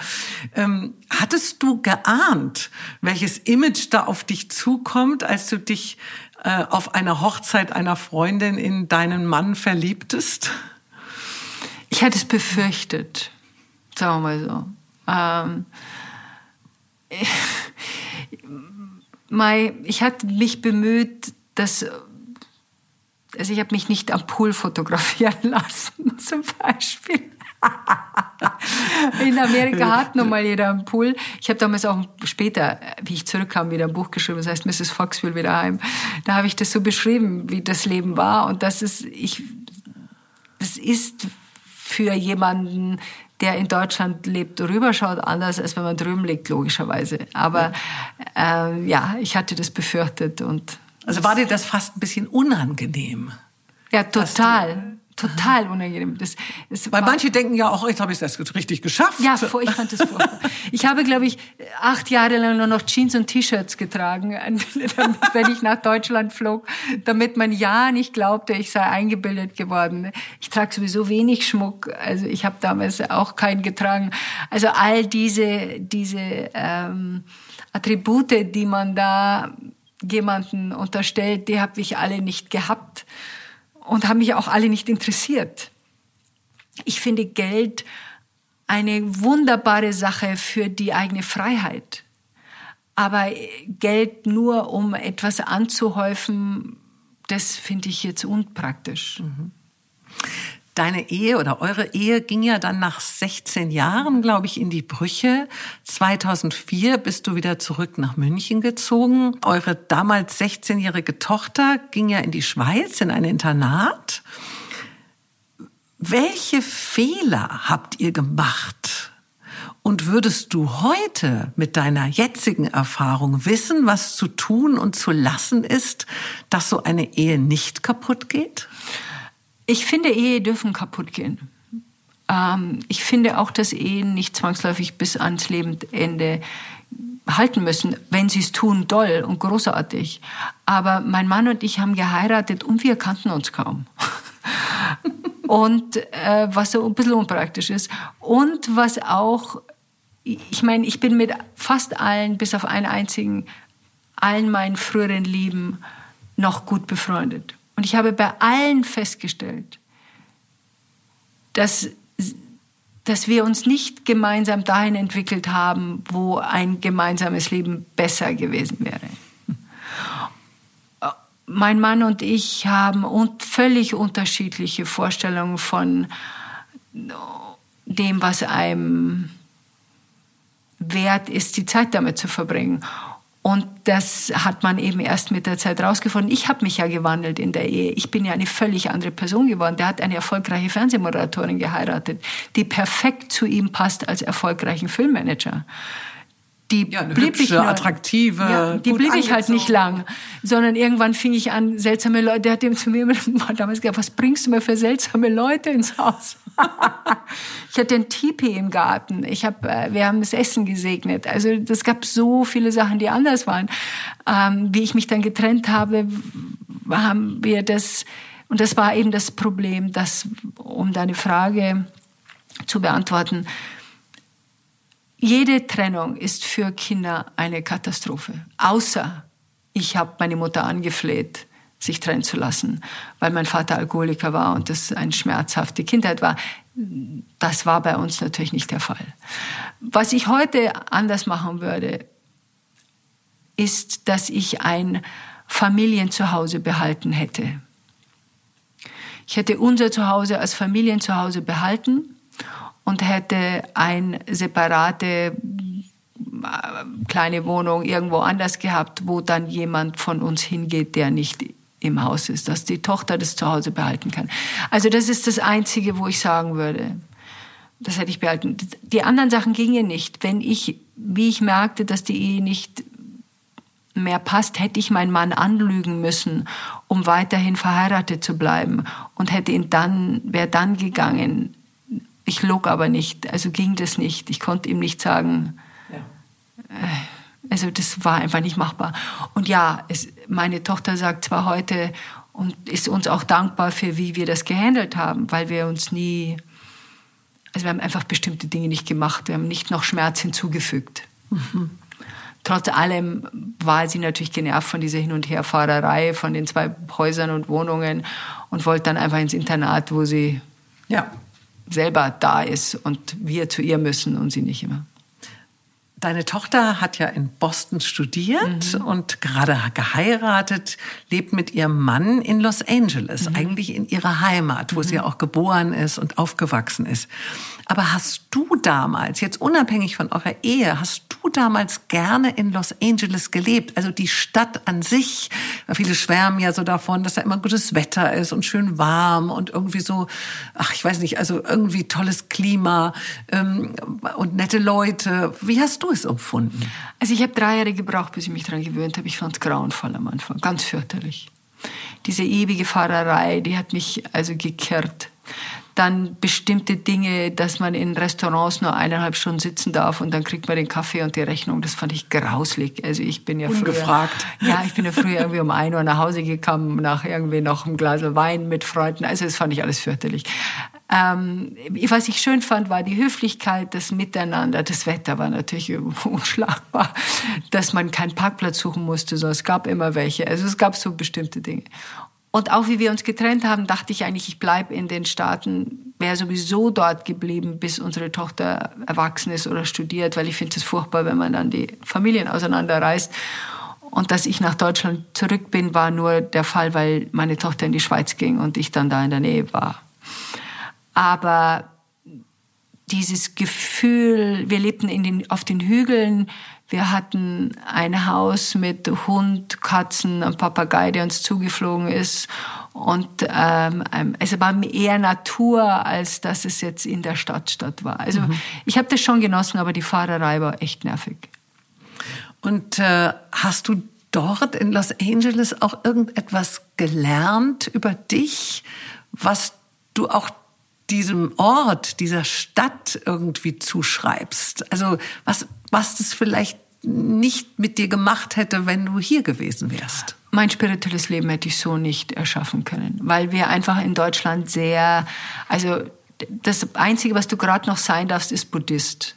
Ähm, hattest du geahnt, welches Image da auf dich zukommt, als du dich äh, auf einer Hochzeit einer Freundin in deinen Mann verliebtest? Ich hatte es befürchtet, sagen wir mal so. Ähm, ich hatte mich bemüht, dass also ich habe mich nicht am Pool fotografieren lassen, zum Beispiel. In Amerika hat nun mal jeder einen Pool. Ich habe damals auch später, wie ich zurückkam, wieder ein Buch geschrieben, das heißt Mrs. Fox will wieder heim. Da habe ich das so beschrieben, wie das Leben war. Und das ist, ich, das ist für jemanden, der in Deutschland lebt, rüberschaut, anders als wenn man drüben liegt, logischerweise. Aber äh, ja, ich hatte das befürchtet und also war dir das fast ein bisschen unangenehm? Ja, total. Total unangenehm. Das, das Weil manche denken ja auch, jetzt habe ich das richtig geschafft. Ja, ich fand das furchtbar. Ich habe, glaube ich, acht Jahre lang nur noch Jeans und T-Shirts getragen, wenn ich nach Deutschland flog, damit man ja nicht glaubte, ich sei eingebildet geworden. Ich trage sowieso wenig Schmuck. Also ich habe damals auch keinen getragen. Also all diese, diese ähm, Attribute, die man da jemanden unterstellt, die habe ich alle nicht gehabt und haben mich auch alle nicht interessiert. Ich finde Geld eine wunderbare Sache für die eigene Freiheit. Aber Geld nur, um etwas anzuhäufen, das finde ich jetzt unpraktisch. Mhm. Deine Ehe oder eure Ehe ging ja dann nach 16 Jahren, glaube ich, in die Brüche. 2004 bist du wieder zurück nach München gezogen. Eure damals 16-jährige Tochter ging ja in die Schweiz in ein Internat. Welche Fehler habt ihr gemacht? Und würdest du heute mit deiner jetzigen Erfahrung wissen, was zu tun und zu lassen ist, dass so eine Ehe nicht kaputt geht? Ich finde, Ehe dürfen kaputt gehen. Ähm, ich finde auch, dass Ehen nicht zwangsläufig bis ans Lebensende halten müssen, wenn sie es tun, doll und großartig. Aber mein Mann und ich haben geheiratet und wir kannten uns kaum. und äh, was so ein bisschen unpraktisch ist. Und was auch, ich meine, ich bin mit fast allen, bis auf einen einzigen, allen meinen früheren Lieben noch gut befreundet. Und ich habe bei allen festgestellt, dass, dass wir uns nicht gemeinsam dahin entwickelt haben, wo ein gemeinsames Leben besser gewesen wäre. Mein Mann und ich haben völlig unterschiedliche Vorstellungen von dem, was einem wert ist, die Zeit damit zu verbringen. Und das hat man eben erst mit der Zeit rausgefunden. Ich habe mich ja gewandelt in der Ehe. Ich bin ja eine völlig andere Person geworden. Der hat eine erfolgreiche Fernsehmoderatorin geheiratet, die perfekt zu ihm passt als erfolgreichen Filmmanager die ja, blieb hübsche, ich nur, attraktive, ja, die blieb ich halt nicht lang, sondern irgendwann fing ich an seltsame Leute. Der hat dem zu mir damals gesagt, was bringst du mir für seltsame Leute ins Haus? ich hatte ein Tipi im Garten. Ich habe, äh, wir haben das Essen gesegnet. Also das gab so viele Sachen, die anders waren. Ähm, wie ich mich dann getrennt habe, haben wir das und das war eben das Problem, dass um deine Frage zu beantworten jede Trennung ist für Kinder eine Katastrophe. Außer ich habe meine Mutter angefleht, sich trennen zu lassen, weil mein Vater Alkoholiker war und das eine schmerzhafte Kindheit war. Das war bei uns natürlich nicht der Fall. Was ich heute anders machen würde, ist, dass ich ein Familienzuhause behalten hätte. Ich hätte unser Zuhause als Familienzuhause behalten und hätte eine separate äh, kleine Wohnung irgendwo anders gehabt, wo dann jemand von uns hingeht, der nicht im Haus ist, dass die Tochter das zu Hause behalten kann. Also das ist das Einzige, wo ich sagen würde, das hätte ich behalten. Die anderen Sachen gingen nicht. Wenn ich, wie ich merkte, dass die Ehe nicht mehr passt, hätte ich meinen Mann anlügen müssen, um weiterhin verheiratet zu bleiben und hätte ihn dann, wäre dann gegangen, ich log aber nicht, also ging das nicht. Ich konnte ihm nicht sagen, ja. äh, Also das war einfach nicht machbar. Und ja, es, meine Tochter sagt zwar heute und ist uns auch dankbar für, wie wir das gehandelt haben, weil wir uns nie, also wir haben einfach bestimmte Dinge nicht gemacht, wir haben nicht noch Schmerz hinzugefügt. Mhm. Trotz allem war sie natürlich genervt von dieser Hin- und Herfahrerei, von den zwei Häusern und Wohnungen und wollte dann einfach ins Internat, wo sie ja. Selber da ist und wir zu ihr müssen und sie nicht immer. Deine Tochter hat ja in Boston studiert mhm. und gerade geheiratet, lebt mit ihrem Mann in Los Angeles, mhm. eigentlich in ihrer Heimat, wo mhm. sie auch geboren ist und aufgewachsen ist. Aber hast du damals, jetzt unabhängig von eurer Ehe, hast du damals gerne in Los Angeles gelebt? Also die Stadt an sich, viele schwärmen ja so davon, dass da immer gutes Wetter ist und schön warm und irgendwie so, ach, ich weiß nicht, also irgendwie tolles Klima ähm, und nette Leute. Wie hast du es empfunden? Also ich habe drei Jahre gebraucht, bis ich mich daran gewöhnt habe. Ich fand es grauenvoll am Anfang, ganz fürchterlich. Diese ewige Fahrerei, die hat mich also gekehrt dann bestimmte Dinge, dass man in Restaurants nur eineinhalb Stunden sitzen darf und dann kriegt man den Kaffee und die Rechnung. Das fand ich grauslig. Also ich bin ja Ungefragt. früher, ja, ich bin ja früher irgendwie um ein Uhr nach Hause gekommen, nach irgendwie noch einem Glas Wein mit Freunden. Also das fand ich alles fürchterlich. Ähm, was ich schön fand, war die Höflichkeit, das Miteinander. Das Wetter war natürlich unschlagbar, dass man keinen Parkplatz suchen musste, sondern es gab immer welche. Also es gab so bestimmte Dinge. Und auch wie wir uns getrennt haben, dachte ich eigentlich, ich bleibe in den Staaten, wäre sowieso dort geblieben, bis unsere Tochter erwachsen ist oder studiert, weil ich finde es furchtbar, wenn man dann die Familien auseinanderreißt. Und dass ich nach Deutschland zurück bin, war nur der Fall, weil meine Tochter in die Schweiz ging und ich dann da in der Nähe war. Aber dieses Gefühl, wir lebten in den, auf den Hügeln, wir hatten ein Haus mit Hund, Katzen, einem Papagei, der uns zugeflogen ist. Und ähm, es war eher Natur, als dass es jetzt in der Stadt statt war. Also mhm. ich habe das schon genossen, aber die Fahrerei war echt nervig. Und äh, hast du dort in Los Angeles auch irgendetwas gelernt über dich, was du auch diesem Ort, dieser Stadt irgendwie zuschreibst? Also was, was das vielleicht nicht mit dir gemacht hätte, wenn du hier gewesen wärst? Mein spirituelles Leben hätte ich so nicht erschaffen können, weil wir einfach in Deutschland sehr, also das Einzige, was du gerade noch sein darfst, ist Buddhist.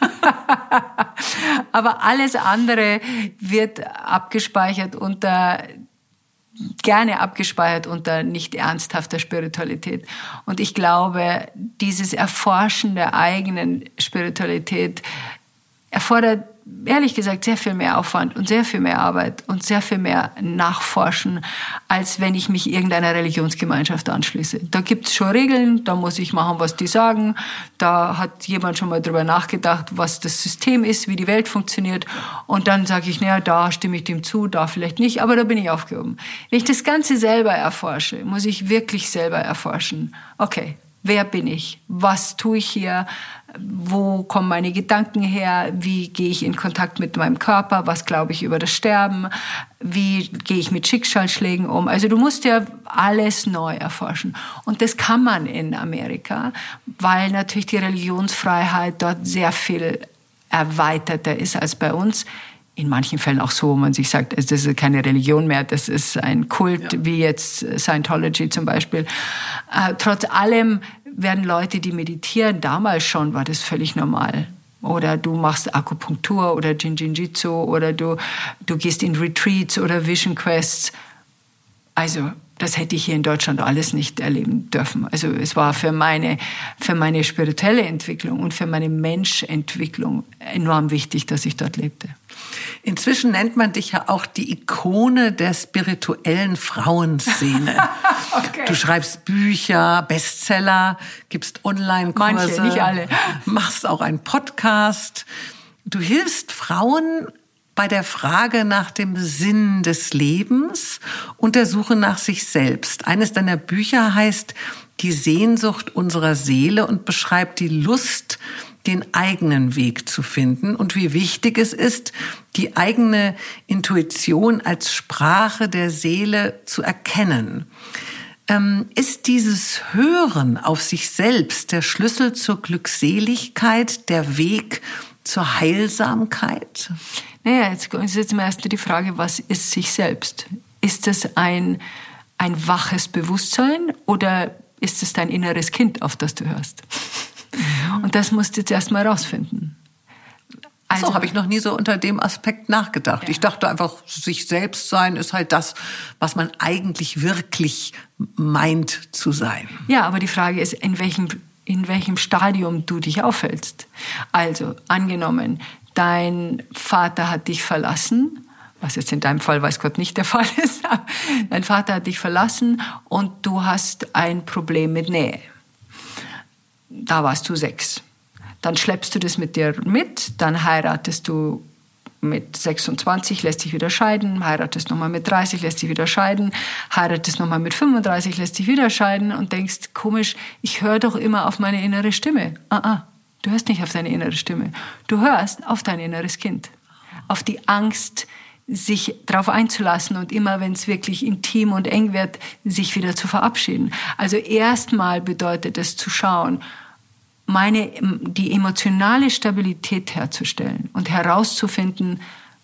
Aber alles andere wird abgespeichert unter gerne abgespeichert unter nicht ernsthafter Spiritualität. Und ich glaube, dieses Erforschen der eigenen Spiritualität erfordert ehrlich gesagt sehr viel mehr Aufwand und sehr viel mehr Arbeit und sehr viel mehr Nachforschen, als wenn ich mich irgendeiner Religionsgemeinschaft anschließe. Da gibt's schon Regeln, da muss ich machen, was die sagen. Da hat jemand schon mal drüber nachgedacht, was das System ist, wie die Welt funktioniert. Und dann sage ich, naja, da stimme ich dem zu, da vielleicht nicht, aber da bin ich aufgehoben. Wenn ich das Ganze selber erforsche, muss ich wirklich selber erforschen. Okay, wer bin ich? Was tue ich hier? Wo kommen meine Gedanken her, wie gehe ich in Kontakt mit meinem Körper, was glaube ich über das Sterben, wie gehe ich mit Schicksalsschlägen um. Also du musst ja alles neu erforschen. Und das kann man in Amerika, weil natürlich die Religionsfreiheit dort sehr viel erweiterter ist als bei uns. In manchen Fällen auch so, wo man sich sagt, das ist keine Religion mehr, das ist ein Kult, ja. wie jetzt Scientology zum Beispiel. Äh, trotz allem werden Leute, die meditieren, damals schon war das völlig normal. Oder du machst Akupunktur oder Jinjinjitsu oder du, du gehst in Retreats oder Vision Quests. Also das hätte ich hier in Deutschland alles nicht erleben dürfen. Also es war für meine, für meine spirituelle Entwicklung und für meine Menschentwicklung enorm wichtig, dass ich dort lebte. Inzwischen nennt man dich ja auch die Ikone der spirituellen Frauenszene. okay. Du schreibst Bücher, Bestseller, gibst Online-Kurse. Manche, nicht alle. Machst auch einen Podcast. Du hilfst Frauen bei der Frage nach dem Sinn des Lebens und der Suche nach sich selbst. Eines deiner Bücher heißt Die Sehnsucht unserer Seele und beschreibt die Lust, den eigenen Weg zu finden und wie wichtig es ist, die eigene Intuition als Sprache der Seele zu erkennen. Ähm, ist dieses Hören auf sich selbst der Schlüssel zur Glückseligkeit, der Weg zur Heilsamkeit? Naja, jetzt ist jetzt mal erst die Frage, was ist sich selbst? Ist es ein, ein waches Bewusstsein oder ist es dein inneres Kind, auf das du hörst? Und das musst du jetzt erstmal rausfinden. Also so habe ich noch nie so unter dem Aspekt nachgedacht. Ja. Ich dachte einfach, sich selbst sein ist halt das, was man eigentlich wirklich meint zu sein. Ja, aber die Frage ist, in welchem, in welchem Stadium du dich aufhältst. Also angenommen, dein Vater hat dich verlassen, was jetzt in deinem Fall weiß Gott nicht der Fall ist. Dein Vater hat dich verlassen und du hast ein Problem mit Nähe. Da warst du sechs dann schleppst du das mit dir mit, dann heiratest du mit 26, lässt sich wieder scheiden, heiratest nochmal mit 30, lässt sich wieder scheiden, heiratest nochmal mit 35, lässt sich wieder scheiden und denkst, komisch, ich höre doch immer auf meine innere Stimme. Ah, ah, du hörst nicht auf deine innere Stimme. Du hörst auf dein inneres Kind. Auf die Angst, sich darauf einzulassen und immer, wenn es wirklich intim und eng wird, sich wieder zu verabschieden. Also erstmal bedeutet es zu schauen, meine, die emotionale Stabilität herzustellen und herauszufinden,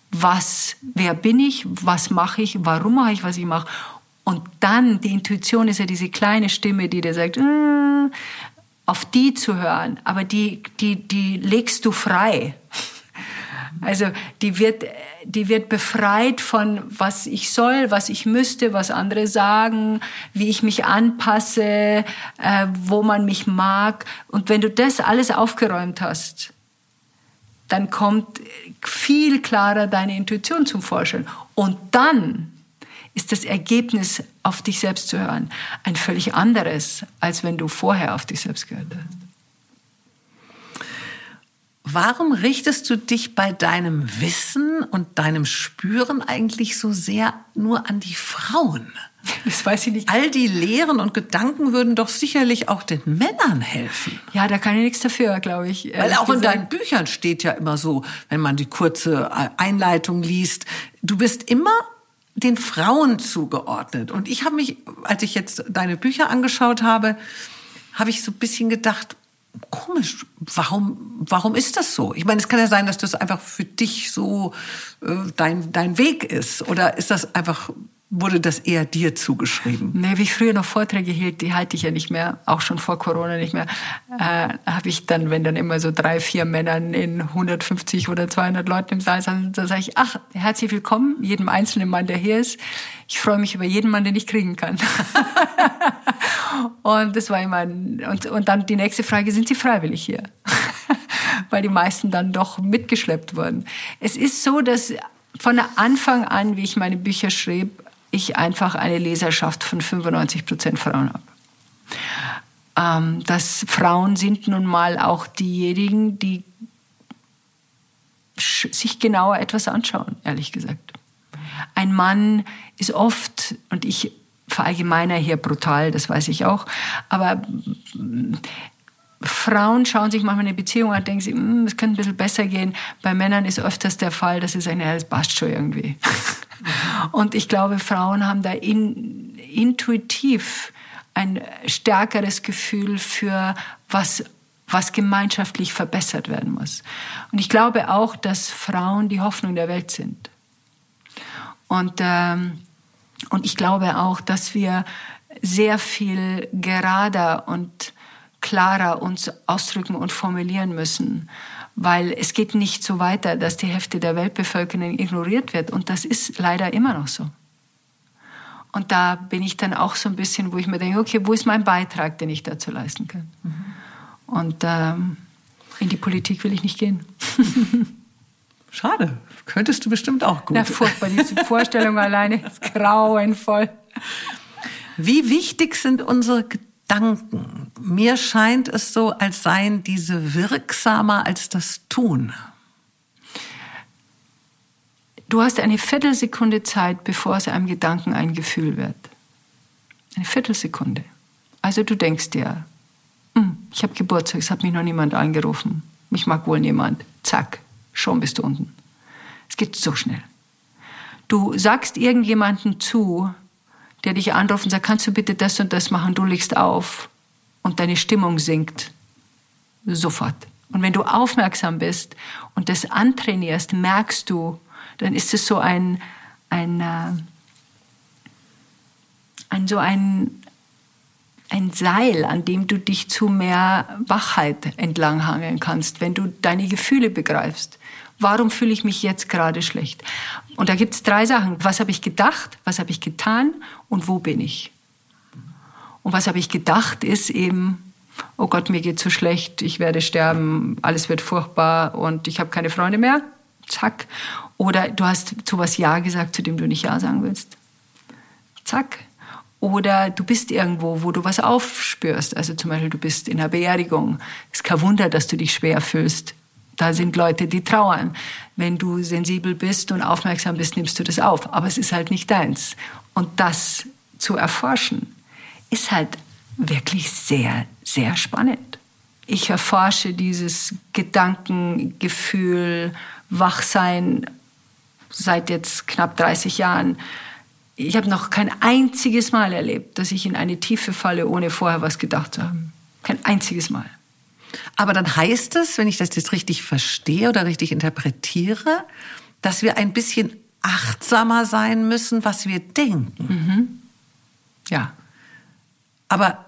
was, wer bin ich, was mache ich, warum mache ich, was ich mache. Und dann, die Intuition ist ja diese kleine Stimme, die dir sagt, äh, auf die zu hören, aber die, die, die legst du frei. Also die wird, die wird befreit von, was ich soll, was ich müsste, was andere sagen, wie ich mich anpasse, äh, wo man mich mag. Und wenn du das alles aufgeräumt hast, dann kommt viel klarer deine Intuition zum Vorschein. Und dann ist das Ergebnis, auf dich selbst zu hören, ein völlig anderes, als wenn du vorher auf dich selbst gehört hast. Warum richtest du dich bei deinem Wissen und deinem Spüren eigentlich so sehr nur an die Frauen? Das weiß ich nicht. All die Lehren und Gedanken würden doch sicherlich auch den Männern helfen. Ja, da kann ich nichts dafür, glaube ich. Weil auch gesagt. in deinen Büchern steht ja immer so, wenn man die kurze Einleitung liest, du bist immer den Frauen zugeordnet. Und ich habe mich, als ich jetzt deine Bücher angeschaut habe, habe ich so ein bisschen gedacht, komisch, warum, warum ist das so? Ich meine, es kann ja sein, dass das einfach für dich so äh, dein, dein Weg ist. Oder ist das einfach, wurde das eher dir zugeschrieben? Nee, wie ich früher noch Vorträge hielt, die halte ich ja nicht mehr, auch schon vor Corona nicht mehr, äh, habe ich dann, wenn dann immer so drei, vier Männern in 150 oder 200 Leuten im Saal sind, dann sage ich, ach, herzlich willkommen, jedem einzelnen Mann, der hier ist. Ich freue mich über jeden Mann, den ich kriegen kann. Und das war immer, und, und dann die nächste Frage, sind Sie freiwillig hier? Weil die meisten dann doch mitgeschleppt wurden. Es ist so, dass von Anfang an, wie ich meine Bücher schrieb, ich einfach eine Leserschaft von 95 Prozent Frauen habe. Ähm, dass Frauen sind nun mal auch diejenigen, die sich genauer etwas anschauen, ehrlich gesagt. Ein Mann ist oft, und ich verallgemeiner hier brutal, das weiß ich auch. Aber mm, Frauen schauen sich manchmal eine Beziehung an denken sie, mm, es könnte ein bisschen besser gehen. Bei Männern ist öfters der Fall, dass sie sagen, ja, das passt schon irgendwie. und ich glaube, Frauen haben da in, intuitiv ein stärkeres Gefühl für was was gemeinschaftlich verbessert werden muss. Und ich glaube auch, dass Frauen die Hoffnung der Welt sind. Und ähm, und ich glaube auch, dass wir sehr viel gerader und klarer uns ausdrücken und formulieren müssen, weil es geht nicht so weiter, dass die Hälfte der Weltbevölkerung ignoriert wird und das ist leider immer noch so. Und da bin ich dann auch so ein bisschen, wo ich mir denke, okay, wo ist mein Beitrag, den ich dazu leisten kann? Mhm. Und ähm, in die Politik will ich nicht gehen. Schade. Könntest du bestimmt auch gut. Na, furchtbar. Diese Vorstellung alleine ist grauenvoll. Wie wichtig sind unsere Gedanken? Mir scheint es so, als seien diese wirksamer als das Tun. Du hast eine Viertelsekunde Zeit, bevor es einem Gedanken ein Gefühl wird. Eine Viertelsekunde. Also du denkst dir, hm, ich habe Geburtstag, es hat mich noch niemand angerufen. Mich mag wohl niemand. Zack, schon bist du unten. Es geht so schnell. Du sagst irgendjemanden zu, der dich anruft und sagt, kannst du bitte das und das machen, du legst auf und deine Stimmung sinkt sofort. Und wenn du aufmerksam bist und das antrainierst, merkst du, dann ist es so ein, ein, äh, ein so ein, ein Seil, an dem du dich zu mehr Wachheit entlanghangeln kannst, wenn du deine Gefühle begreifst. Warum fühle ich mich jetzt gerade schlecht? Und da gibt es drei Sachen. Was habe ich gedacht? Was habe ich getan? Und wo bin ich? Und was habe ich gedacht, ist eben, oh Gott, mir geht so schlecht, ich werde sterben, alles wird furchtbar und ich habe keine Freunde mehr. Zack. Oder du hast zu was Ja gesagt, zu dem du nicht Ja sagen willst. Zack. Oder du bist irgendwo, wo du was aufspürst. Also zum Beispiel, du bist in einer Beerdigung. Es ist kein Wunder, dass du dich schwer fühlst. Da sind Leute, die trauern. Wenn du sensibel bist und aufmerksam bist, nimmst du das auf. Aber es ist halt nicht deins. Und das zu erforschen, ist halt wirklich sehr, sehr spannend. Ich erforsche dieses Gedankengefühl, Wachsein seit jetzt knapp 30 Jahren. Ich habe noch kein einziges Mal erlebt, dass ich in eine Tiefe falle, ohne vorher was gedacht zu haben. Kein einziges Mal. Aber dann heißt es, wenn ich das jetzt richtig verstehe oder richtig interpretiere, dass wir ein bisschen achtsamer sein müssen, was wir denken. Mhm. Ja. Aber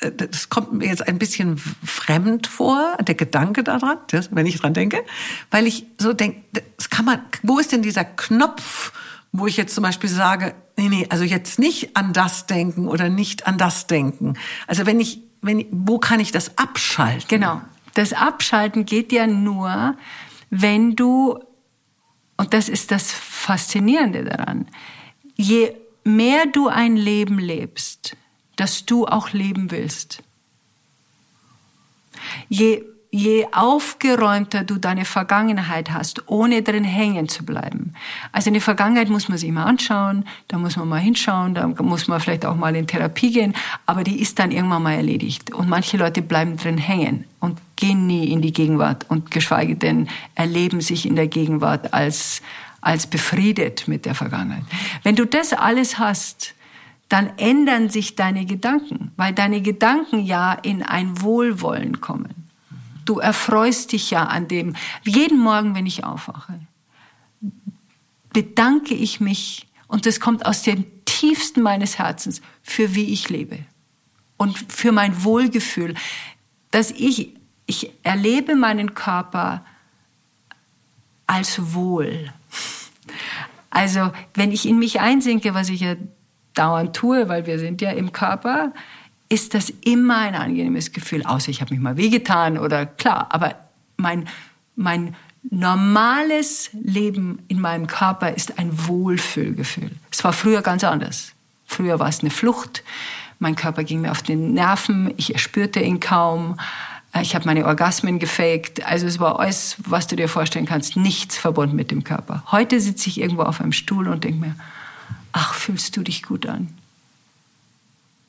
äh, das kommt mir jetzt ein bisschen fremd vor, der Gedanke daran, wenn ich dran denke, weil ich so denke, das kann man, wo ist denn dieser Knopf, wo ich jetzt zum Beispiel sage, nee, nee, also jetzt nicht an das denken oder nicht an das denken. Also wenn ich, wenn, wo kann ich das abschalten? Genau. Das Abschalten geht ja nur, wenn du, und das ist das Faszinierende daran, je mehr du ein Leben lebst, das du auch leben willst. Je, je aufgeräumter du deine Vergangenheit hast, ohne drin hängen zu bleiben. Also eine Vergangenheit muss man sich mal anschauen, da muss man mal hinschauen, da muss man vielleicht auch mal in Therapie gehen, aber die ist dann irgendwann mal erledigt. Und manche Leute bleiben drin hängen und gehen nie in die Gegenwart und geschweige denn erleben sich in der Gegenwart als, als befriedet mit der Vergangenheit. Wenn du das alles hast, dann ändern sich deine Gedanken, weil deine Gedanken ja in ein Wohlwollen kommen. Du erfreust dich ja an dem. Jeden Morgen, wenn ich aufwache, bedanke ich mich, und das kommt aus dem tiefsten meines Herzens, für wie ich lebe und für mein Wohlgefühl, dass ich, ich erlebe meinen Körper als wohl. Also, wenn ich in mich einsinke, was ich ja dauernd tue, weil wir sind ja im Körper, ist das immer ein angenehmes Gefühl. Außer ich habe mich mal wehgetan oder klar, aber mein, mein normales Leben in meinem Körper ist ein Wohlfühlgefühl. Es war früher ganz anders. Früher war es eine Flucht. Mein Körper ging mir auf den Nerven. Ich spürte ihn kaum. Ich habe meine Orgasmen gefaked. Also es war alles, was du dir vorstellen kannst, nichts verbunden mit dem Körper. Heute sitze ich irgendwo auf einem Stuhl und denke mir, ach, fühlst du dich gut an.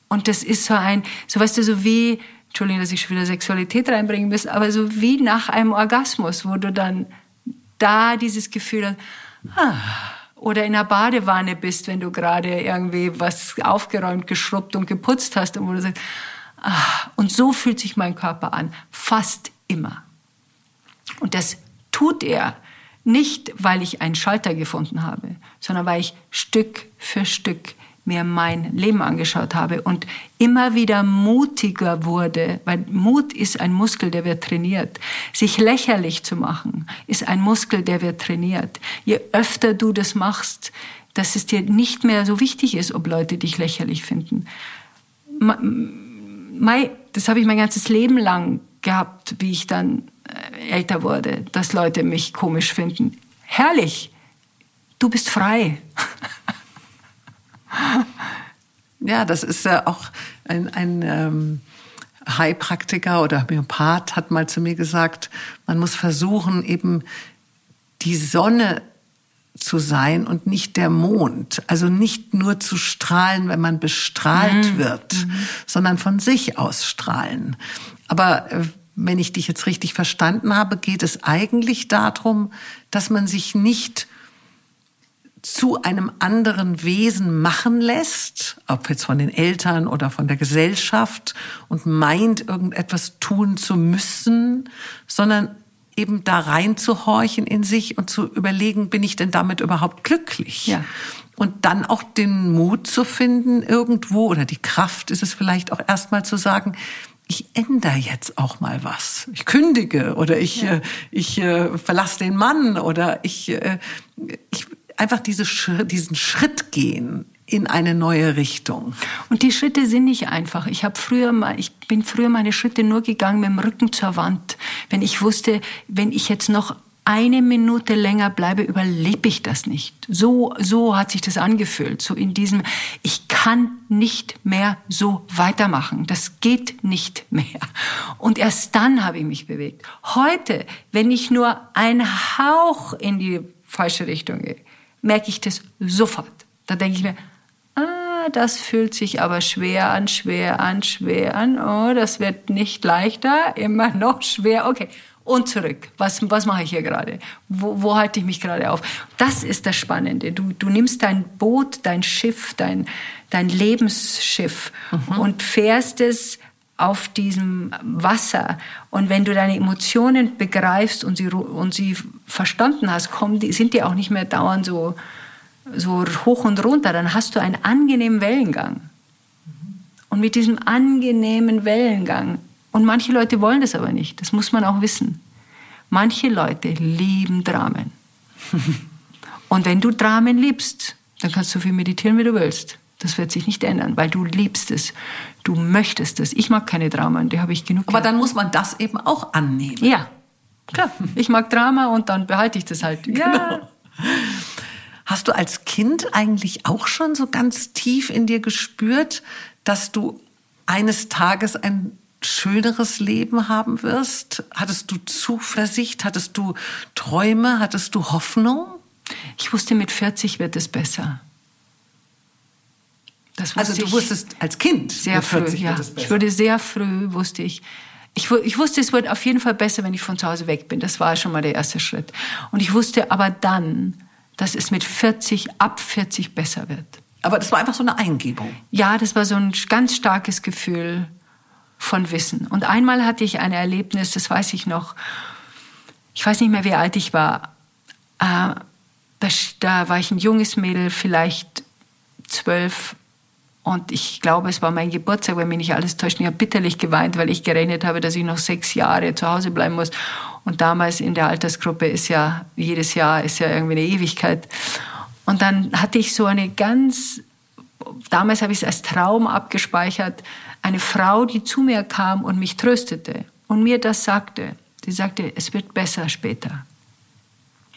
Und das ist so ein, so weißt du, so wie, Entschuldigung, dass ich schon wieder Sexualität reinbringen muss, aber so wie nach einem Orgasmus, wo du dann da dieses Gefühl hast, ah, oder in einer Badewanne bist, wenn du gerade irgendwie was aufgeräumt, geschrubbt und geputzt hast und wo du sagst, ah, und so fühlt sich mein Körper an, fast immer. Und das tut er nicht, weil ich einen Schalter gefunden habe, sondern weil ich Stück für Stück mir mein Leben angeschaut habe und immer wieder mutiger wurde, weil Mut ist ein Muskel, der wird trainiert. Sich lächerlich zu machen, ist ein Muskel, der wird trainiert. Je öfter du das machst, dass es dir nicht mehr so wichtig ist, ob Leute dich lächerlich finden. Das habe ich mein ganzes Leben lang gehabt, wie ich dann äh, älter wurde, dass Leute mich komisch finden. Herrlich, du bist frei. ja, das ist ja auch ein, ein ähm, Heilpraktiker oder Homöopath hat mal zu mir gesagt, man muss versuchen, eben die Sonne zu sein und nicht der Mond. Also nicht nur zu strahlen, wenn man bestrahlt mhm. wird, mhm. sondern von sich aus strahlen. Aber äh, wenn ich dich jetzt richtig verstanden habe, geht es eigentlich darum, dass man sich nicht zu einem anderen Wesen machen lässt, ob jetzt von den Eltern oder von der Gesellschaft und meint, irgendetwas tun zu müssen, sondern eben da reinzuhorchen in sich und zu überlegen, bin ich denn damit überhaupt glücklich? Ja. Und dann auch den Mut zu finden, irgendwo, oder die Kraft ist es vielleicht auch erstmal zu sagen, ich ändere jetzt auch mal was. Ich kündige oder ich, ja. äh, ich äh, verlasse den Mann oder ich, äh, ich einfach diese, diesen Schritt gehen in eine neue Richtung. Und die Schritte sind nicht einfach. Ich habe früher mal, ich bin früher meine Schritte nur gegangen mit dem Rücken zur Wand, wenn ich wusste, wenn ich jetzt noch eine Minute länger bleibe, überlebe ich das nicht. So, so hat sich das angefühlt. So in diesem, ich kann nicht mehr so weitermachen. Das geht nicht mehr. Und erst dann habe ich mich bewegt. Heute, wenn ich nur ein Hauch in die falsche Richtung gehe, merke ich das sofort. Da denke ich mir, ah, das fühlt sich aber schwer an, schwer an, schwer an. Oh, das wird nicht leichter, immer noch schwer. Okay und zurück. Was, was mache ich hier gerade? Wo, wo halte ich mich gerade auf? Das ist das Spannende. Du, du nimmst dein Boot, dein Schiff, dein, dein Lebensschiff mhm. und fährst es auf diesem Wasser. Und wenn du deine Emotionen begreifst und sie, und sie verstanden hast, kommen die, sind die auch nicht mehr dauernd so, so hoch und runter. Dann hast du einen angenehmen Wellengang. Und mit diesem angenehmen Wellengang und manche Leute wollen das aber nicht. Das muss man auch wissen. Manche Leute lieben Dramen. Und wenn du Dramen liebst, dann kannst du so viel meditieren, wie du willst. Das wird sich nicht ändern, weil du liebst es. Du möchtest es. Ich mag keine Dramen, die habe ich genug. Aber gehabt. dann muss man das eben auch annehmen. Ja, klar. Ich mag Drama und dann behalte ich das halt. Ja. Genau. Hast du als Kind eigentlich auch schon so ganz tief in dir gespürt, dass du eines Tages ein schöneres Leben haben wirst? Hattest du Zuversicht? Hattest du Träume? Hattest du Hoffnung? Ich wusste, mit 40 wird es besser. Also du wusstest als Kind sehr früh, ja. Ich wurde sehr früh, wusste ich. Ich, ich wusste, es wird auf jeden Fall besser, wenn ich von zu Hause weg bin. Das war schon mal der erste Schritt. Und ich wusste aber dann, dass es mit 40, ab 40 besser wird. Aber das war einfach so eine Eingebung. Ja, das war so ein ganz starkes Gefühl von Wissen. Und einmal hatte ich ein Erlebnis, das weiß ich noch. Ich weiß nicht mehr, wie alt ich war. Äh, da, da war ich ein junges Mädel, vielleicht zwölf. Und ich glaube, es war mein Geburtstag, wenn mich nicht alles täuscht. Ich habe bitterlich geweint, weil ich gerechnet habe, dass ich noch sechs Jahre zu Hause bleiben muss. Und damals in der Altersgruppe ist ja, jedes Jahr ist ja irgendwie eine Ewigkeit. Und dann hatte ich so eine ganz, damals habe ich es als Traum abgespeichert, eine Frau, die zu mir kam und mich tröstete und mir das sagte. Sie sagte, es wird besser später.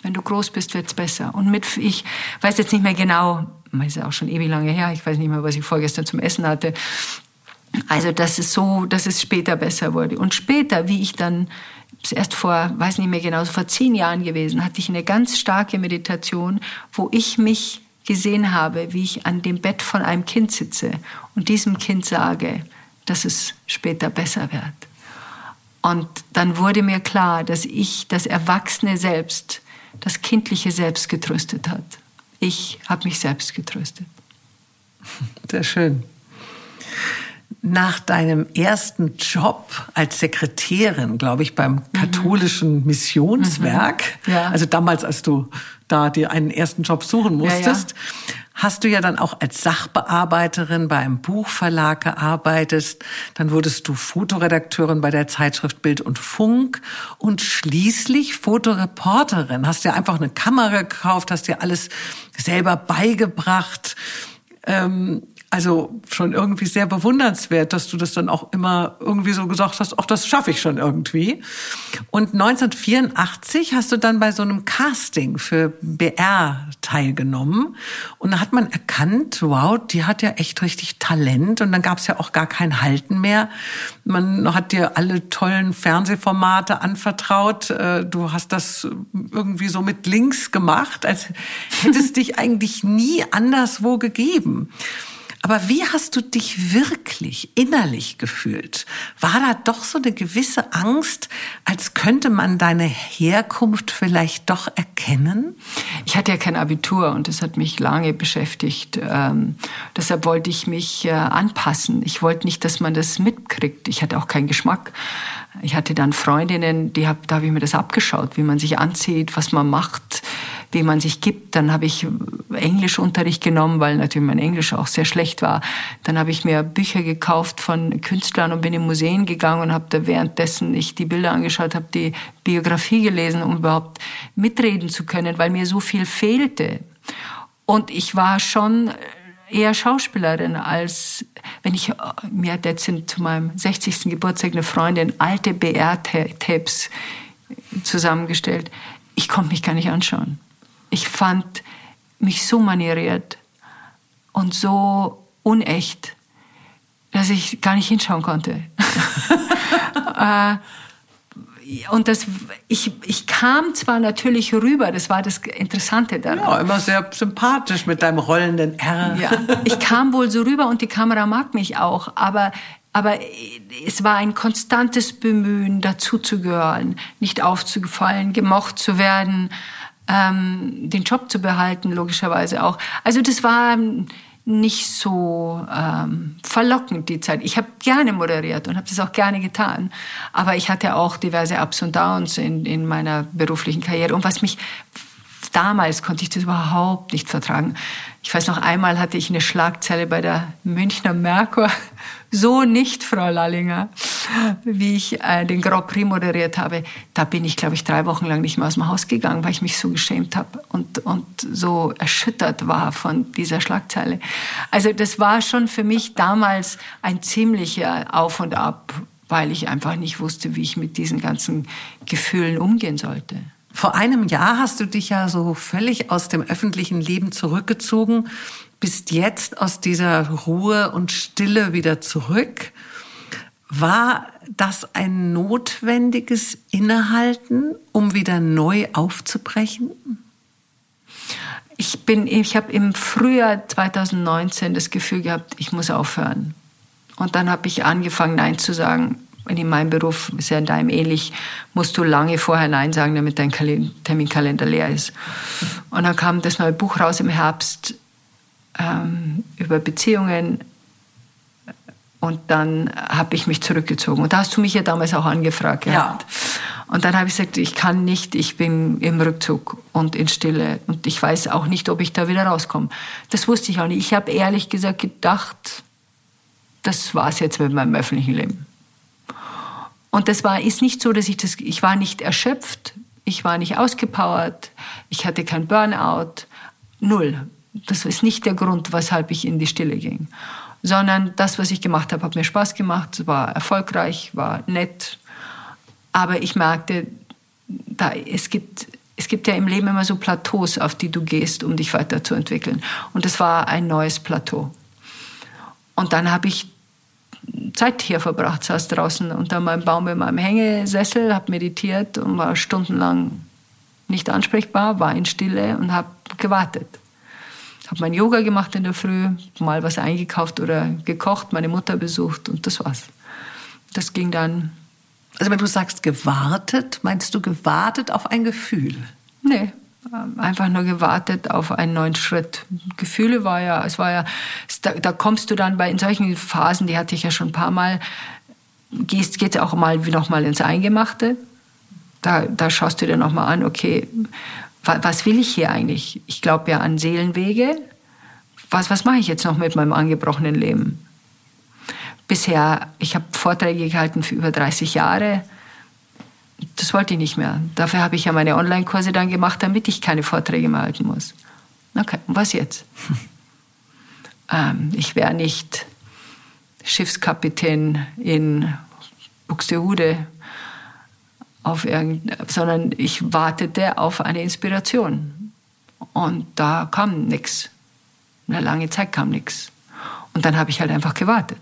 Wenn du groß bist, wird es besser. Und mit, ich weiß jetzt nicht mehr genau, das ist auch schon ewig lange her, ich weiß nicht mehr, was ich vorgestern zum Essen hatte. Also, dass es so, dass es später besser wurde. Und später, wie ich dann, erst vor, weiß nicht mehr genau, vor zehn Jahren gewesen, hatte ich eine ganz starke Meditation, wo ich mich gesehen habe, wie ich an dem Bett von einem Kind sitze und diesem Kind sage, dass es später besser wird. Und dann wurde mir klar, dass ich das Erwachsene selbst, das kindliche Selbst getröstet hat. Ich habe mich selbst getröstet. Sehr schön. Nach deinem ersten Job als Sekretärin, glaube ich, beim mhm. katholischen Missionswerk, mhm. ja. also damals, als du da dir einen ersten Job suchen musstest, ja, ja hast du ja dann auch als Sachbearbeiterin bei einem Buchverlag gearbeitet. Dann wurdest du Fotoredakteurin bei der Zeitschrift Bild und Funk und schließlich Fotoreporterin. Hast dir einfach eine Kamera gekauft, hast dir alles selber beigebracht. Ähm, also schon irgendwie sehr bewundernswert, dass du das dann auch immer irgendwie so gesagt hast, auch das schaffe ich schon irgendwie. Und 1984 hast du dann bei so einem Casting für BR teilgenommen und da hat man erkannt, wow, die hat ja echt richtig Talent und dann gab es ja auch gar kein Halten mehr. Man hat dir alle tollen Fernsehformate anvertraut. Äh, du hast das irgendwie so mit links gemacht, als hättest dich eigentlich nie anderswo gegeben. Aber wie hast du dich wirklich innerlich gefühlt? War da doch so eine gewisse Angst, als könnte man deine Herkunft vielleicht doch erkennen? Ich hatte ja kein Abitur und das hat mich lange beschäftigt. Ähm, deshalb wollte ich mich äh, anpassen. Ich wollte nicht, dass man das mitkriegt. Ich hatte auch keinen Geschmack. Ich hatte dann Freundinnen, die hab, da habe ich mir das abgeschaut, wie man sich anzieht, was man macht, wie man sich gibt. Dann habe ich Englischunterricht genommen, weil natürlich mein Englisch auch sehr schlecht war. Dann habe ich mir Bücher gekauft von Künstlern und bin in Museen gegangen und habe da währenddessen ich die Bilder angeschaut, habe die Biografie gelesen, um überhaupt mitreden zu können, weil mir so viel fehlte. Und ich war schon eher Schauspielerin als, wenn ich, mir hat jetzt zu meinem 60. Geburtstag eine Freundin alte BR-Tapes zusammengestellt. Ich konnte mich gar nicht anschauen. Ich fand mich so manieriert und so unecht, dass ich gar nicht hinschauen konnte. und das, ich, ich kam zwar natürlich rüber, das war das Interessante daran. Ja, immer sehr sympathisch mit deinem rollenden R. Ja, ich kam wohl so rüber und die Kamera mag mich auch, aber aber es war ein konstantes Bemühen, dazuzugehören, nicht aufzufallen, gemocht zu werden, ähm, den Job zu behalten, logischerweise auch. Also das war nicht so ähm, verlockend, die Zeit. Ich habe gerne moderiert und habe das auch gerne getan. Aber ich hatte auch diverse Ups und Downs in, in meiner beruflichen Karriere. Und was mich damals konnte ich das überhaupt nicht vertragen. Ich weiß noch einmal hatte ich eine Schlagzeile bei der Münchner Merkur. So nicht, Frau Lallinger, wie ich äh, den Grand Prix moderiert habe. Da bin ich, glaube ich, drei Wochen lang nicht mehr aus dem Haus gegangen, weil ich mich so geschämt habe und, und so erschüttert war von dieser Schlagzeile. Also das war schon für mich damals ein ziemlicher Auf und Ab, weil ich einfach nicht wusste, wie ich mit diesen ganzen Gefühlen umgehen sollte. Vor einem Jahr hast du dich ja so völlig aus dem öffentlichen Leben zurückgezogen, bist jetzt aus dieser Ruhe und Stille wieder zurück. War das ein notwendiges Innehalten, um wieder neu aufzubrechen? Ich bin, ich habe im Frühjahr 2019 das Gefühl gehabt, ich muss aufhören. Und dann habe ich angefangen, Nein zu sagen in meinem Beruf ist ja in deinem ähnlich, musst du lange vorher Nein sagen, damit dein Terminkalender leer ist. Und dann kam das neue Buch raus im Herbst ähm, über Beziehungen. Und dann habe ich mich zurückgezogen. Und da hast du mich ja damals auch angefragt. Ja. Und dann habe ich gesagt, ich kann nicht, ich bin im Rückzug und in Stille. Und ich weiß auch nicht, ob ich da wieder rauskomme. Das wusste ich auch nicht. Ich habe ehrlich gesagt gedacht, das war es jetzt mit meinem öffentlichen Leben. Und das war, ist nicht so, dass ich das, ich war nicht erschöpft, ich war nicht ausgepowert, ich hatte kein Burnout, null. Das ist nicht der Grund, weshalb ich in die Stille ging. Sondern das, was ich gemacht habe, hat mir Spaß gemacht, war erfolgreich, war nett. Aber ich merkte, da, es, gibt, es gibt ja im Leben immer so Plateaus, auf die du gehst, um dich weiterzuentwickeln. Und das war ein neues Plateau. Und dann habe ich Zeit hier verbracht, saß draußen unter meinem Baum in meinem Hängesessel, habe meditiert und war stundenlang nicht ansprechbar, war in Stille und habe gewartet. Habe mein Yoga gemacht in der Früh, mal was eingekauft oder gekocht, meine Mutter besucht und das war's. Das ging dann. Also wenn du sagst gewartet, meinst du gewartet auf ein Gefühl? Nee, einfach nur gewartet auf einen neuen Schritt. Gefühle war ja, es war ja, da, da kommst du dann bei in solchen Phasen, die hatte ich ja schon ein paar Mal, gehst geht's auch mal wie noch mal ins Eingemachte. Da, da schaust du dir noch mal an, okay, was, was will ich hier eigentlich? Ich glaube ja an Seelenwege. Was, was mache ich jetzt noch mit meinem angebrochenen Leben? Bisher, ich habe Vorträge gehalten für über 30 Jahre das wollte ich nicht mehr. Dafür habe ich ja meine Online-Kurse dann gemacht, damit ich keine Vorträge mehr halten muss. Okay, und was jetzt? ähm, ich wäre nicht Schiffskapitän in Buxtehude, auf sondern ich wartete auf eine Inspiration. Und da kam nichts. Eine lange Zeit kam nichts. Und dann habe ich halt einfach gewartet.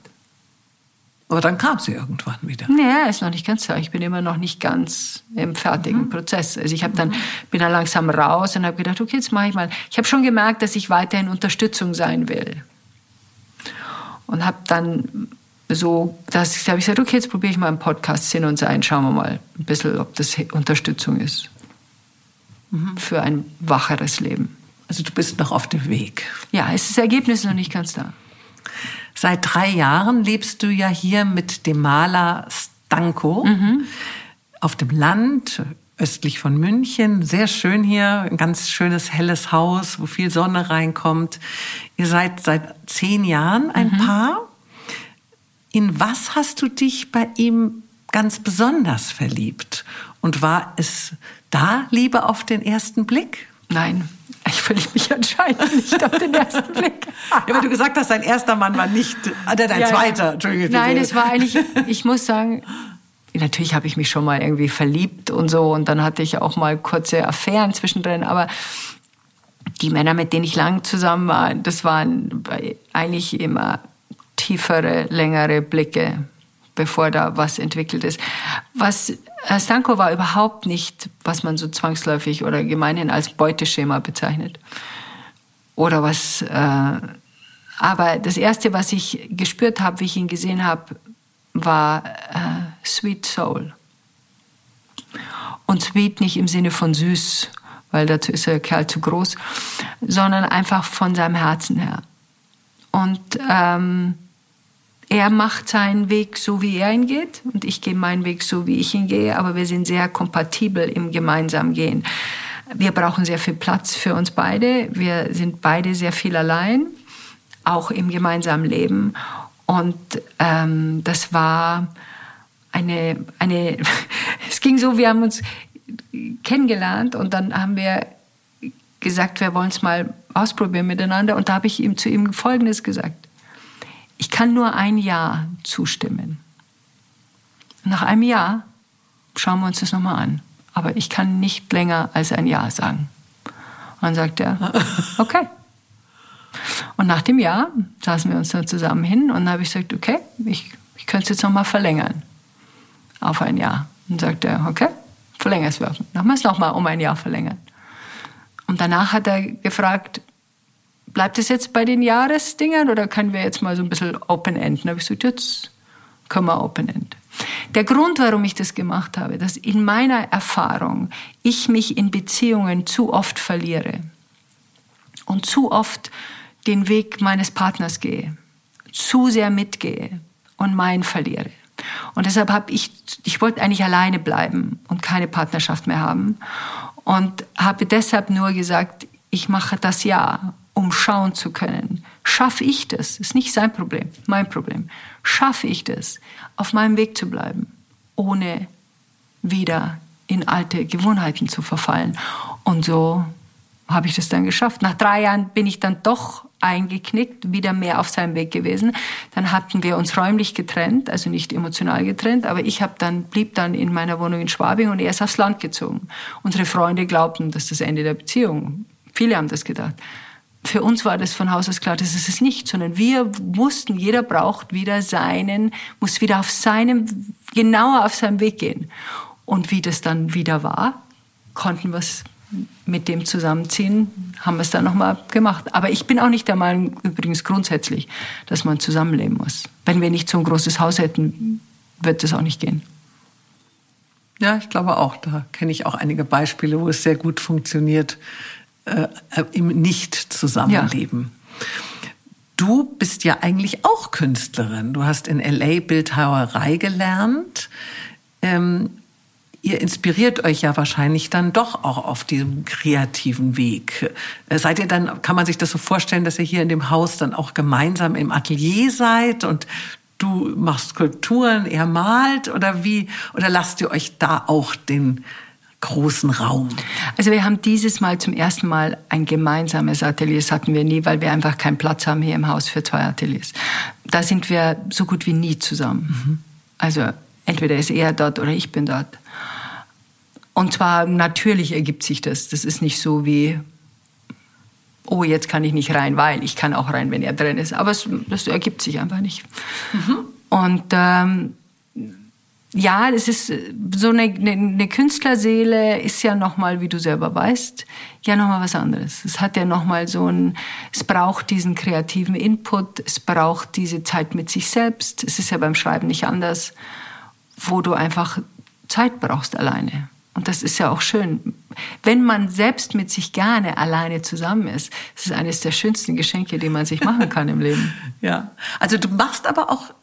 Aber dann kam sie irgendwann wieder. Ja, ist noch nicht ganz so. Ich bin immer noch nicht ganz im fertigen mhm. Prozess. Also ich habe dann bin dann langsam raus und habe gedacht, okay, jetzt mache ich mal. Ich habe schon gemerkt, dass ich weiterhin Unterstützung sein will. Und habe dann so, dass habe ich gesagt, okay, jetzt probiere ich mal einen Podcast Sinn und Sein, schauen wir mal ein bisschen, ob das Unterstützung ist mhm. für ein wacheres Leben. Also du bist noch auf dem Weg. Ja, es ist das Ergebnis noch nicht ganz da. Seit drei Jahren lebst du ja hier mit dem Maler Stanko mhm. auf dem Land, östlich von München. Sehr schön hier, ein ganz schönes helles Haus, wo viel Sonne reinkommt. Ihr seid seit zehn Jahren ein mhm. Paar. In was hast du dich bei ihm ganz besonders verliebt? Und war es da Liebe auf den ersten Blick? Nein, ich verliebe mich anscheinend nicht auf den ersten Blick. ja, weil du gesagt hast, dein erster Mann war nicht, äh, dein ja, zweiter, Entschuldigung. Nein, es war eigentlich, ich muss sagen, natürlich habe ich mich schon mal irgendwie verliebt und so und dann hatte ich auch mal kurze Affären zwischendrin, aber die Männer, mit denen ich lang zusammen war, das waren eigentlich immer tiefere, längere Blicke, bevor da was entwickelt ist. Was Stanko war überhaupt nicht, was man so zwangsläufig oder gemeinhin als Beuteschema bezeichnet. Oder was, äh, aber das erste, was ich gespürt habe, wie ich ihn gesehen habe, war äh, Sweet Soul. Und sweet nicht im Sinne von süß, weil dazu ist der Kerl zu groß, sondern einfach von seinem Herzen her. Und ähm, er macht seinen Weg so, wie er ihn geht, und ich gehe meinen Weg so, wie ich ihn gehe, aber wir sind sehr kompatibel im gemeinsamen Gehen. Wir brauchen sehr viel Platz für uns beide. Wir sind beide sehr viel allein, auch im gemeinsamen Leben. Und ähm, das war eine, eine, es ging so, wir haben uns kennengelernt und dann haben wir gesagt, wir wollen es mal ausprobieren miteinander. Und da habe ich ihm zu ihm Folgendes gesagt. Ich kann nur ein Jahr zustimmen. Nach einem Jahr schauen wir uns das nochmal an. Aber ich kann nicht länger als ein Jahr sagen. Und dann sagt er, okay. Und nach dem Jahr saßen wir uns dann zusammen hin und dann habe ich gesagt, okay, ich, ich könnte es jetzt nochmal verlängern. Auf ein Jahr. Und dann sagt er, okay, verlängern es wir. Dann haben wir es nochmal um ein Jahr verlängern. Und danach hat er gefragt, bleibt es jetzt bei den Jahresdingern oder können wir jetzt mal so ein bisschen Open-End? Dann habe ich gesagt, jetzt können wir Open-End. Der Grund, warum ich das gemacht habe, dass in meiner Erfahrung ich mich in Beziehungen zu oft verliere und zu oft den Weg meines Partners gehe, zu sehr mitgehe und meinen verliere. Und deshalb habe ich, ich wollte eigentlich alleine bleiben und keine Partnerschaft mehr haben und habe deshalb nur gesagt, ich mache das ja um schauen zu können. Schaffe ich das? Ist nicht sein Problem, mein Problem. Schaffe ich das, auf meinem Weg zu bleiben, ohne wieder in alte Gewohnheiten zu verfallen? Und so habe ich das dann geschafft. Nach drei Jahren bin ich dann doch eingeknickt, wieder mehr auf seinem Weg gewesen. Dann hatten wir uns räumlich getrennt, also nicht emotional getrennt, aber ich habe dann blieb dann in meiner Wohnung in Schwabing und er ist aufs Land gezogen. Unsere Freunde glaubten, dass das Ende der Beziehung. Viele haben das gedacht für uns war das von Haus aus klar, das ist es nicht, sondern wir mussten, jeder braucht wieder seinen, muss wieder auf seinem, genauer auf seinem Weg gehen. Und wie das dann wieder war, konnten wir es mit dem zusammenziehen, haben wir es dann nochmal gemacht. Aber ich bin auch nicht der Meinung, übrigens grundsätzlich, dass man zusammenleben muss. Wenn wir nicht so ein großes Haus hätten, wird das auch nicht gehen. Ja, ich glaube auch. Da kenne ich auch einige Beispiele, wo es sehr gut funktioniert, äh, im Nicht-Zusammenleben. Ja. Du bist ja eigentlich auch Künstlerin. Du hast in LA Bildhauerei gelernt. Ähm, ihr inspiriert euch ja wahrscheinlich dann doch auch auf diesem kreativen Weg. Äh, seid ihr dann, kann man sich das so vorstellen, dass ihr hier in dem Haus dann auch gemeinsam im Atelier seid und du machst Skulpturen, er malt oder wie, oder lasst ihr euch da auch den großen Raum? Also wir haben dieses Mal zum ersten Mal ein gemeinsames Atelier. Das hatten wir nie, weil wir einfach keinen Platz haben hier im Haus für zwei Ateliers. Da sind wir so gut wie nie zusammen. Mhm. Also entweder ist er dort oder ich bin dort. Und zwar natürlich ergibt sich das. Das ist nicht so wie, oh, jetzt kann ich nicht rein, weil ich kann auch rein, wenn er drin ist. Aber es, das ergibt sich einfach nicht. Mhm. Und ähm, ja, das ist äh, so eine, eine, eine Künstlerseele ist ja nochmal, wie du selber weißt, ja nochmal was anderes. Es hat ja nochmal so ein, es braucht diesen kreativen Input, es braucht diese Zeit mit sich selbst. Es ist ja beim Schreiben nicht anders, wo du einfach Zeit brauchst alleine. Und das ist ja auch schön. Wenn man selbst mit sich gerne alleine zusammen ist, das ist eines der schönsten Geschenke, die man sich machen kann im Leben. Ja. Also du machst aber auch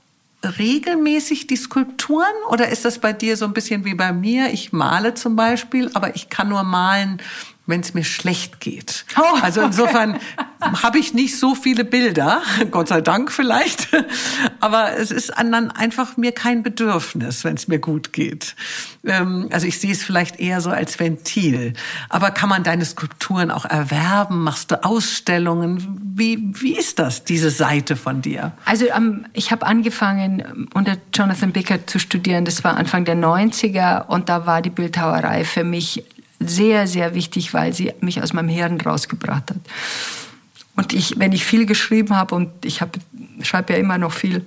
regelmäßig die Skulpturen oder ist das bei dir so ein bisschen wie bei mir? Ich male zum Beispiel, aber ich kann nur malen, wenn es mir schlecht geht. Oh, also insofern okay. Habe ich nicht so viele Bilder, Gott sei Dank vielleicht, aber es ist dann einfach mir kein Bedürfnis, wenn es mir gut geht. Ähm, also ich sehe es vielleicht eher so als Ventil. Aber kann man deine Skulpturen auch erwerben? Machst du Ausstellungen? Wie, wie ist das, diese Seite von dir? Also um, ich habe angefangen, unter Jonathan Bickert zu studieren. Das war Anfang der 90er und da war die Bildhauerei für mich sehr, sehr wichtig, weil sie mich aus meinem Hirn rausgebracht hat. Und ich, wenn ich viel geschrieben habe und ich habe, schreibe ja immer noch viel,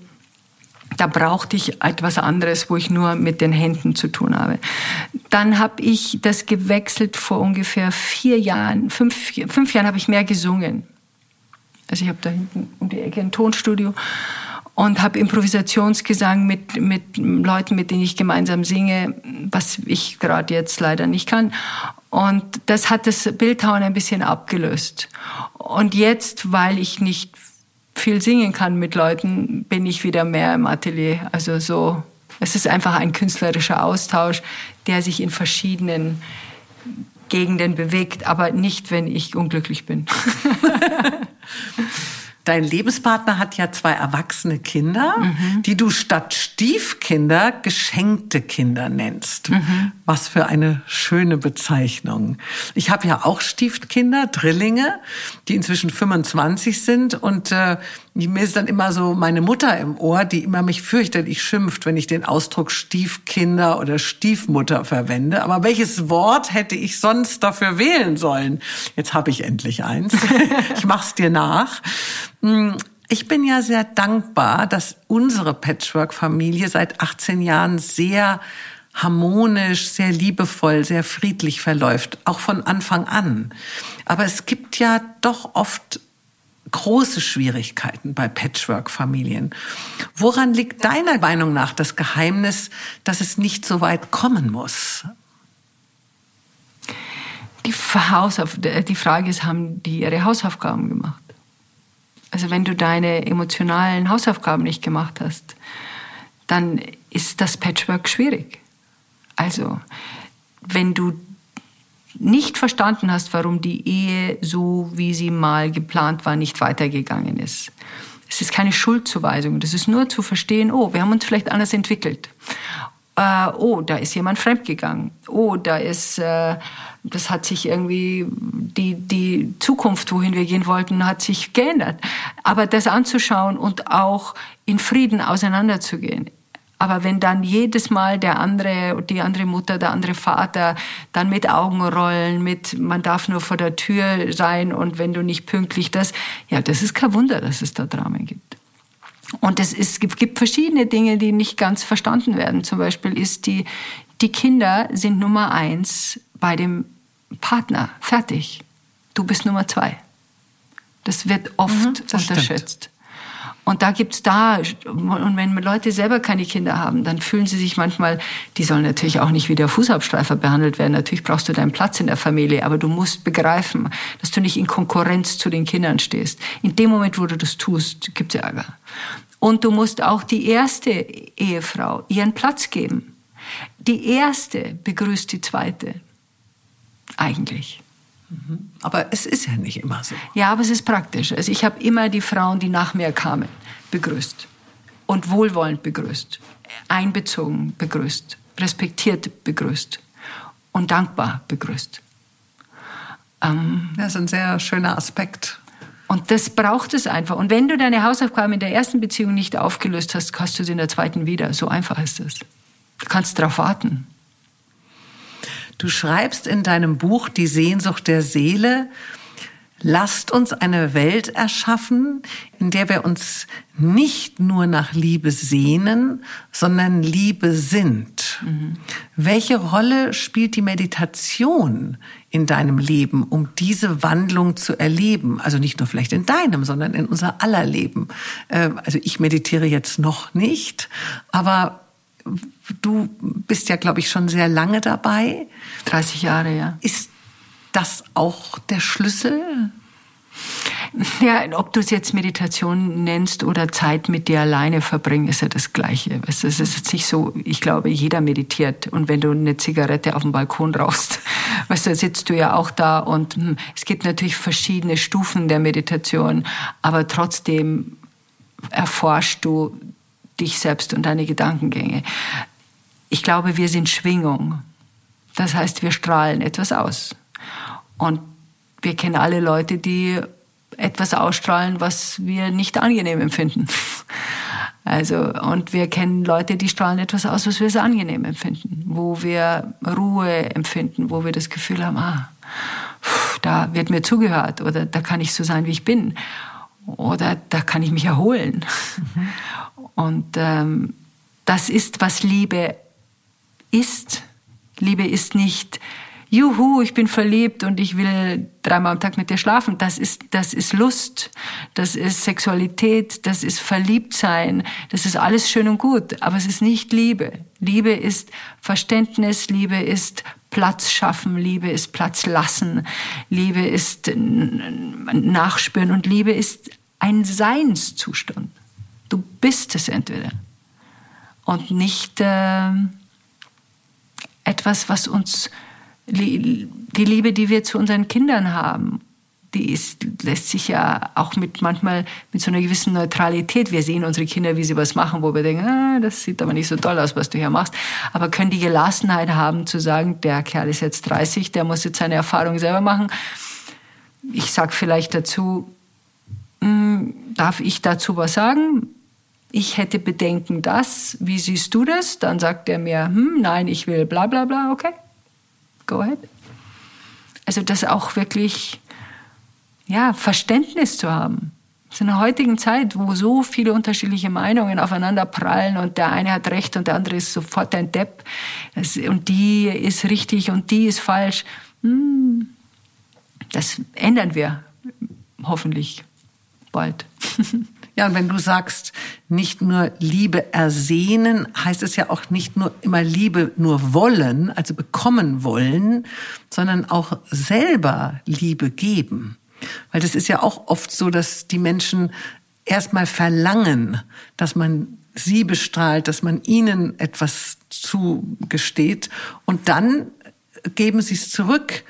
da brauchte ich etwas anderes, wo ich nur mit den Händen zu tun habe. Dann habe ich das gewechselt vor ungefähr vier Jahren, fünf, fünf Jahren habe ich mehr gesungen. Also ich habe da hinten um die Ecke ein Tonstudio und habe Improvisationsgesang mit, mit Leuten, mit denen ich gemeinsam singe, was ich gerade jetzt leider nicht kann. Und das hat das Bildhauen ein bisschen abgelöst. Und jetzt, weil ich nicht viel singen kann mit Leuten, bin ich wieder mehr im Atelier. Also so, es ist einfach ein künstlerischer Austausch, der sich in verschiedenen Gegenden bewegt, aber nicht, wenn ich unglücklich bin. Dein Lebenspartner hat ja zwei erwachsene Kinder, mhm. die du statt Stiefkinder geschenkte Kinder nennst. Mhm. Was für eine schöne Bezeichnung. Ich habe ja auch Stiefkinder, Drillinge, die inzwischen 25 sind und äh, mir ist dann immer so meine Mutter im Ohr, die immer mich fürchterlich schimpft, wenn ich den Ausdruck Stiefkinder oder Stiefmutter verwende. Aber welches Wort hätte ich sonst dafür wählen sollen? Jetzt habe ich endlich eins. ich mach's dir nach. Hm, ich bin ja sehr dankbar, dass unsere Patchwork-Familie seit 18 Jahren sehr harmonisch, sehr liebevoll, sehr friedlich verläuft, auch von Anfang an. Aber es gibt ja doch oft große Schwierigkeiten bei Patchwork-Familien. Woran liegt deiner Meinung nach das Geheimnis, dass es nicht so weit kommen muss? Die, die Frage ist, haben die ihre Hausaufgaben gemacht? Also wenn du deine emotionalen Hausaufgaben nicht gemacht hast, dann ist das Patchwork schwierig. Also wenn du nicht verstanden hast, warum die Ehe so, wie sie mal geplant war, nicht weitergegangen ist. Es ist keine Schuldzuweisung, das ist nur zu verstehen, oh, wir haben uns vielleicht anders entwickelt. Äh, oh, da ist jemand fremdgegangen. Oh, da ist, äh, das hat sich irgendwie, die, die Zukunft, wohin wir gehen wollten, hat sich geändert. Aber das anzuschauen und auch in Frieden auseinanderzugehen, aber wenn dann jedes Mal der andere, die andere Mutter, der andere Vater dann mit Augenrollen, mit man darf nur vor der Tür sein und wenn du nicht pünktlich das, ja, das ist kein Wunder, dass es da Dramen gibt. Und es, ist, es gibt verschiedene Dinge, die nicht ganz verstanden werden. Zum Beispiel ist die, die Kinder sind Nummer eins bei dem Partner. Fertig. Du bist Nummer zwei. Das wird oft mhm, das unterschätzt. Stimmt. Und da gibt's da, und wenn Leute selber keine Kinder haben, dann fühlen sie sich manchmal, die sollen natürlich auch nicht wie der Fußabstreifer behandelt werden. Natürlich brauchst du deinen Platz in der Familie, aber du musst begreifen, dass du nicht in Konkurrenz zu den Kindern stehst. In dem Moment, wo du das tust, gibt's Ärger. Und du musst auch die erste Ehefrau ihren Platz geben. Die erste begrüßt die zweite. Eigentlich. Aber es ist ja nicht immer so. Ja, aber es ist praktisch. Also ich habe immer die Frauen, die nach mir kamen, begrüßt und wohlwollend begrüßt, einbezogen begrüßt, respektiert begrüßt und dankbar begrüßt. Ähm, das ist ein sehr schöner Aspekt. Und das braucht es einfach. Und wenn du deine Hausaufgaben in der ersten Beziehung nicht aufgelöst hast, hast du sie in der zweiten wieder. So einfach ist es. Du kannst darauf warten. Du schreibst in deinem Buch Die Sehnsucht der Seele, Lasst uns eine Welt erschaffen, in der wir uns nicht nur nach Liebe sehnen, sondern Liebe sind. Mhm. Welche Rolle spielt die Meditation in deinem Leben, um diese Wandlung zu erleben? Also nicht nur vielleicht in deinem, sondern in unser aller Leben. Äh, also ich meditiere jetzt noch nicht, aber du bist ja, glaube ich, schon sehr lange dabei. 30 Jahre, ja. Ist das auch der Schlüssel? Ja, ob du es jetzt Meditation nennst oder Zeit mit dir alleine verbringen, ist ja das Gleiche. Es ist jetzt nicht so, ich glaube, jeder meditiert. Und wenn du eine Zigarette auf dem Balkon rauchst, weißt du, sitzt du ja auch da und hm, es gibt natürlich verschiedene Stufen der Meditation, aber trotzdem erforschst du dich selbst und deine Gedankengänge. Ich glaube, wir sind Schwingung. Das heißt, wir strahlen etwas aus. Und wir kennen alle Leute, die etwas ausstrahlen, was wir nicht angenehm empfinden. Also, und wir kennen Leute, die strahlen etwas aus, was wir sehr angenehm empfinden, wo wir Ruhe empfinden, wo wir das Gefühl haben, ah, da wird mir zugehört oder da kann ich so sein, wie ich bin oder da kann ich mich erholen. Mhm. Und ähm, das ist, was Liebe ist. Liebe ist nicht juhu, ich bin verliebt und ich will dreimal am Tag mit dir schlafen. Das ist, das ist Lust, das ist Sexualität, das ist Verliebtsein, das ist alles schön und gut, aber es ist nicht Liebe. Liebe ist Verständnis, Liebe ist Platz schaffen, Liebe ist Platz lassen, Liebe ist Nachspüren und Liebe ist ein Seinszustand. Du bist es entweder und nicht äh, etwas, was uns die Liebe, die wir zu unseren Kindern haben, die ist, lässt sich ja auch mit manchmal mit so einer gewissen Neutralität. Wir sehen unsere Kinder, wie sie was machen, wo wir denken, ah, das sieht aber nicht so toll aus, was du hier machst. Aber können die Gelassenheit haben zu sagen, der Kerl ist jetzt 30, der muss jetzt seine Erfahrung selber machen. Ich sag vielleicht dazu, hm, darf ich dazu was sagen? Ich hätte Bedenken, das. Wie siehst du das? Dann sagt er mir, hm, nein, ich will bla bla bla. Okay, go ahead. Also das auch wirklich, ja, Verständnis zu haben. in der heutigen Zeit, wo so viele unterschiedliche Meinungen aufeinander prallen und der eine hat recht und der andere ist sofort ein Depp und die ist richtig und die ist falsch, hm, das ändern wir hoffentlich bald. Ja, und wenn du sagst, nicht nur Liebe ersehnen, heißt es ja auch nicht nur immer Liebe nur wollen, also bekommen wollen, sondern auch selber Liebe geben. Weil das ist ja auch oft so, dass die Menschen erstmal verlangen, dass man sie bestrahlt, dass man ihnen etwas zugesteht und dann geben sie es zurück.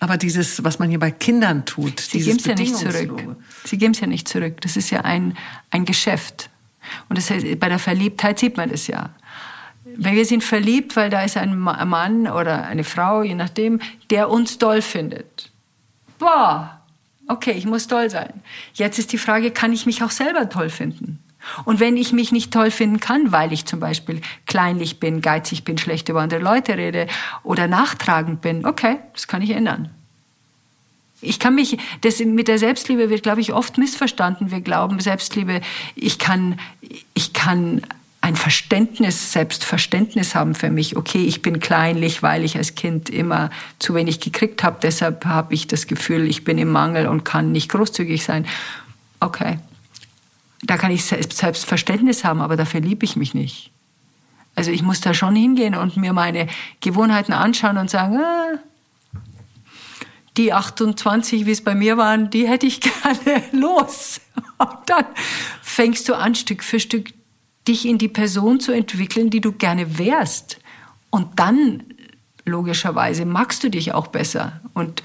Aber dieses, was man hier bei Kindern tut, Sie geben es ja nicht zurück. Sie geben es ja nicht zurück. Das ist ja ein, ein Geschäft. Und das heißt, bei der Verliebtheit sieht man das ja. Wenn wir sind verliebt, weil da ist ein Mann oder eine Frau, je nachdem, der uns toll findet. Boah, okay, ich muss toll sein. Jetzt ist die Frage, kann ich mich auch selber toll finden? Und wenn ich mich nicht toll finden kann, weil ich zum Beispiel kleinlich bin, geizig bin, schlecht über andere Leute rede oder nachtragend bin, okay, das kann ich ändern. Ich kann mich, das mit der Selbstliebe wird, glaube ich, oft missverstanden. Wir glauben, Selbstliebe, ich kann, ich kann ein Verständnis, Selbstverständnis haben für mich. Okay, ich bin kleinlich, weil ich als Kind immer zu wenig gekriegt habe. Deshalb habe ich das Gefühl, ich bin im Mangel und kann nicht großzügig sein. Okay, da kann ich Selbstverständnis haben, aber dafür liebe ich mich nicht. Also ich muss da schon hingehen und mir meine Gewohnheiten anschauen und sagen, ah, die 28, wie es bei mir waren, die hätte ich gerne los. Und dann fängst du an, Stück für Stück dich in die Person zu entwickeln, die du gerne wärst. Und dann, logischerweise, magst du dich auch besser und,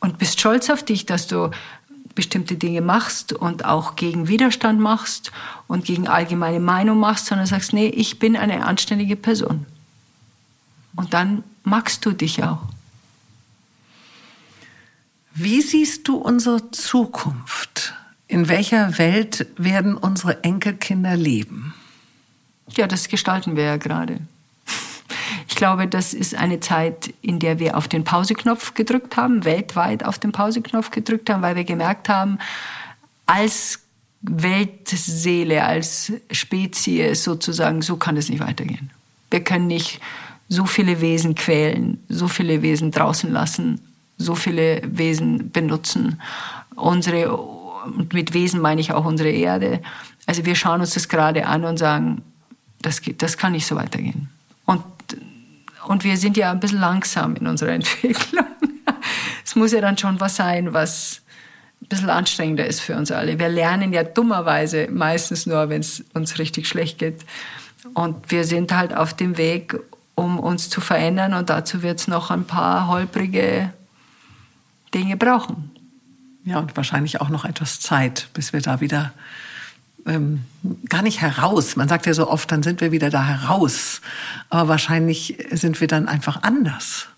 und bist stolz auf dich, dass du bestimmte Dinge machst und auch gegen Widerstand machst und gegen allgemeine Meinung machst, sondern sagst, nee, ich bin eine anständige Person. Und dann magst du dich auch. Wie siehst du unsere Zukunft? In welcher Welt werden unsere Enkelkinder leben? Ja, das gestalten wir ja gerade. Ich glaube, das ist eine Zeit, in der wir auf den Pauseknopf gedrückt haben, weltweit auf den Pauseknopf gedrückt haben, weil wir gemerkt haben, als Weltseele, als Spezies sozusagen, so kann es nicht weitergehen. Wir können nicht so viele Wesen quälen, so viele Wesen draußen lassen, so viele Wesen benutzen. Unsere, und mit Wesen meine ich auch unsere Erde. Also wir schauen uns das gerade an und sagen, das, das kann nicht so weitergehen. Und, und wir sind ja ein bisschen langsam in unserer Entwicklung. Es muss ja dann schon was sein, was ein bisschen anstrengender ist für uns alle. Wir lernen ja dummerweise meistens nur, wenn es uns richtig schlecht geht. Und wir sind halt auf dem Weg, um uns zu verändern. Und dazu wird es noch ein paar holprige Dinge brauchen. Ja, und wahrscheinlich auch noch etwas Zeit, bis wir da wieder ähm, gar nicht heraus. Man sagt ja so oft, dann sind wir wieder da heraus. Aber wahrscheinlich sind wir dann einfach anders.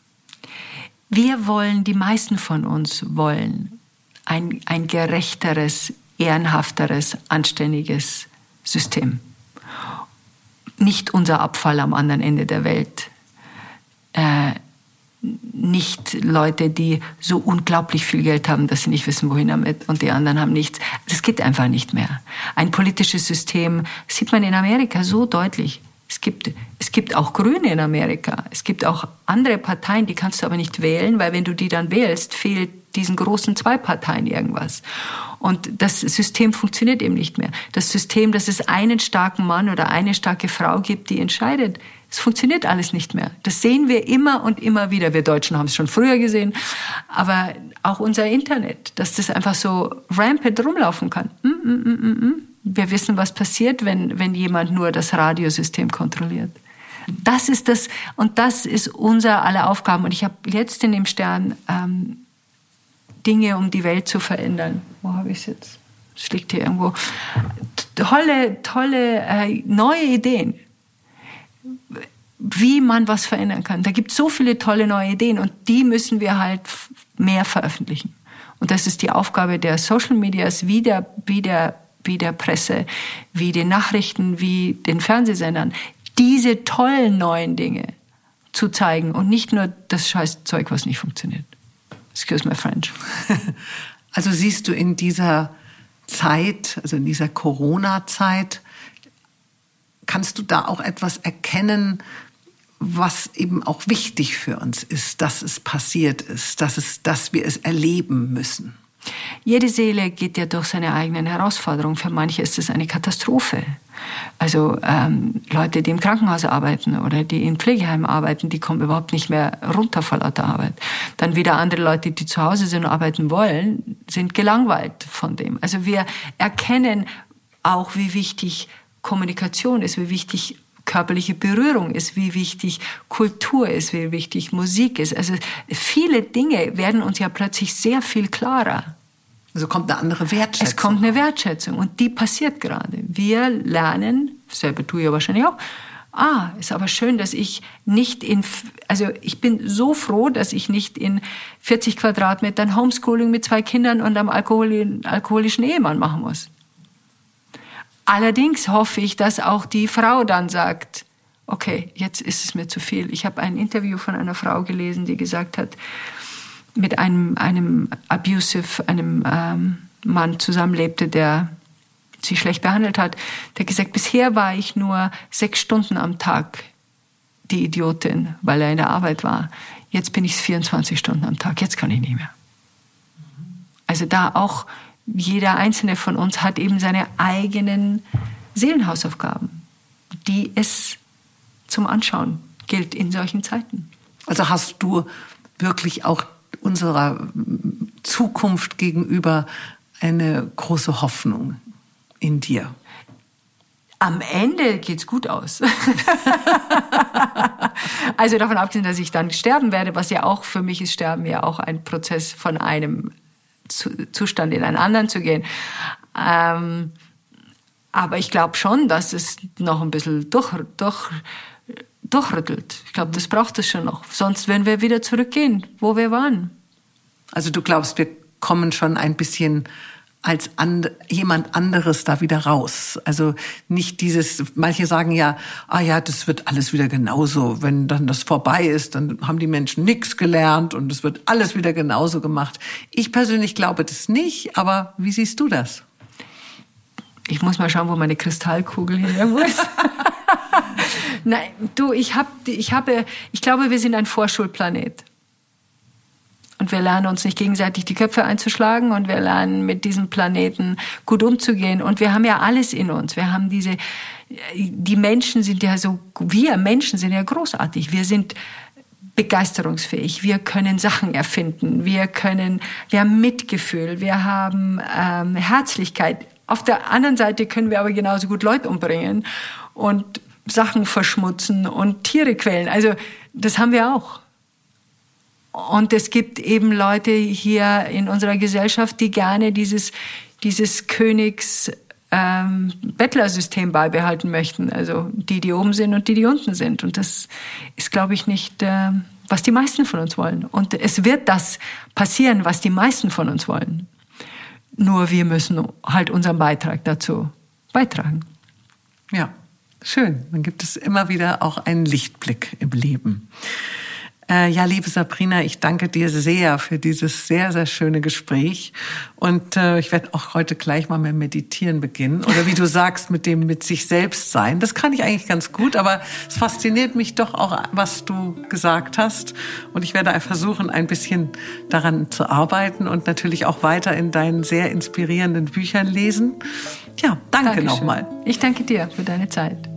Wir wollen, die meisten von uns wollen ein, ein gerechteres, ehrenhafteres, anständiges System nicht unser Abfall am anderen Ende der Welt. Äh, nicht Leute, die so unglaublich viel Geld haben, dass sie nicht wissen, wohin damit und die anderen haben nichts. Das geht einfach nicht mehr. Ein politisches System sieht man in Amerika so deutlich. Es gibt, es gibt auch Grüne in Amerika. Es gibt auch andere Parteien, die kannst du aber nicht wählen, weil wenn du die dann wählst, fehlt diesen großen zwei Parteien irgendwas. Und das System funktioniert eben nicht mehr. Das System, dass es einen starken Mann oder eine starke Frau gibt, die entscheidet, es funktioniert alles nicht mehr. Das sehen wir immer und immer wieder. Wir Deutschen haben es schon früher gesehen, aber auch unser Internet, dass das einfach so rampant rumlaufen kann. Mm, mm, mm, wir wissen, was passiert, wenn, wenn jemand nur das Radiosystem kontrolliert. Das ist das, und das ist unser aller Aufgaben. Und ich habe jetzt in dem Stern ähm, Dinge, um die Welt zu verändern. Wo habe ich es jetzt? Es liegt hier irgendwo. Tolle, tolle äh, neue Ideen, wie man was verändern kann. Da gibt es so viele tolle neue Ideen und die müssen wir halt mehr veröffentlichen. Und das ist die Aufgabe der Social Medias wie der, wie der, wie der Presse, wie den Nachrichten, wie den Fernsehsendern, diese tollen neuen Dinge zu zeigen und nicht nur das scheiß Zeug, was nicht funktioniert. Excuse my French. Also siehst du in dieser Zeit, also in dieser Corona-Zeit, kannst du da auch etwas erkennen, was eben auch wichtig für uns ist, dass es passiert ist, dass, es, dass wir es erleben müssen? Jede Seele geht ja durch seine eigenen Herausforderungen. Für manche ist es eine Katastrophe. Also ähm, Leute, die im Krankenhaus arbeiten oder die in Pflegeheimen arbeiten, die kommen überhaupt nicht mehr runter vor lauter Arbeit. Dann wieder andere Leute, die zu Hause sind und arbeiten wollen, sind gelangweilt von dem. Also wir erkennen auch, wie wichtig Kommunikation ist, wie wichtig körperliche Berührung ist, wie wichtig Kultur ist, wie wichtig Musik ist. Also viele Dinge werden uns ja plötzlich sehr viel klarer. Also kommt eine andere Wertschätzung. Es kommt eine Wertschätzung und die passiert gerade. Wir lernen, selber tue ich ja wahrscheinlich auch, ah, ist aber schön, dass ich nicht in, also ich bin so froh, dass ich nicht in 40 Quadratmetern Homeschooling mit zwei Kindern und einem alkoholischen Ehemann machen muss. Allerdings hoffe ich, dass auch die Frau dann sagt, okay, jetzt ist es mir zu viel. Ich habe ein Interview von einer Frau gelesen, die gesagt hat, mit einem, einem abusive, einem ähm, Mann zusammenlebte, der sie schlecht behandelt hat, der gesagt, bisher war ich nur sechs Stunden am Tag die Idiotin, weil er in der Arbeit war. Jetzt bin ich 24 Stunden am Tag, jetzt kann ich nicht mehr. Also da auch jeder einzelne von uns hat eben seine eigenen Seelenhausaufgaben, die es zum Anschauen gilt in solchen Zeiten. Also hast du wirklich auch unserer Zukunft gegenüber eine große Hoffnung in dir? Am Ende geht's gut aus. also davon abgesehen, dass ich dann sterben werde, was ja auch für mich ist Sterben ja auch ein Prozess von einem Zustand in einen anderen zu gehen. Ähm, aber ich glaube schon, dass es noch ein bisschen durch, durch, durchrüttelt. Ich glaube, das braucht es schon noch. Sonst werden wir wieder zurückgehen, wo wir waren. Also du glaubst, wir kommen schon ein bisschen als and, jemand anderes da wieder raus. Also nicht dieses, manche sagen ja, ah ja, das wird alles wieder genauso. Wenn dann das vorbei ist, dann haben die Menschen nichts gelernt und es wird alles wieder genauso gemacht. Ich persönlich glaube das nicht, aber wie siehst du das? Ich muss mal schauen, wo meine Kristallkugel her muss. Nein, du, ich, hab, ich habe, ich glaube, wir sind ein Vorschulplanet. Und wir lernen uns nicht gegenseitig die Köpfe einzuschlagen und wir lernen mit diesem Planeten gut umzugehen. Und wir haben ja alles in uns. Wir haben diese, die Menschen sind ja so, wir Menschen sind ja großartig. Wir sind begeisterungsfähig. Wir können Sachen erfinden. Wir können, wir haben Mitgefühl. Wir haben ähm, Herzlichkeit. Auf der anderen Seite können wir aber genauso gut Leute umbringen und Sachen verschmutzen und Tiere quälen. Also das haben wir auch. Und es gibt eben Leute hier in unserer Gesellschaft, die gerne dieses, dieses Königs ähm, Bettlersystem beibehalten möchten. Also die, die oben sind und die, die unten sind. Und das ist, glaube ich, nicht, äh, was die meisten von uns wollen. Und es wird das passieren, was die meisten von uns wollen. Nur wir müssen halt unseren Beitrag dazu beitragen. Ja, schön. Dann gibt es immer wieder auch einen Lichtblick im Leben. Äh, ja, liebe Sabrina, ich danke dir sehr für dieses sehr, sehr schöne Gespräch. Und äh, ich werde auch heute gleich mal mit Meditieren beginnen. Oder wie du sagst, mit dem mit sich selbst sein. Das kann ich eigentlich ganz gut, aber es fasziniert mich doch auch, was du gesagt hast. Und ich werde versuchen, ein bisschen daran zu arbeiten und natürlich auch weiter in deinen sehr inspirierenden Büchern lesen. Ja, danke nochmal. Ich danke dir für deine Zeit.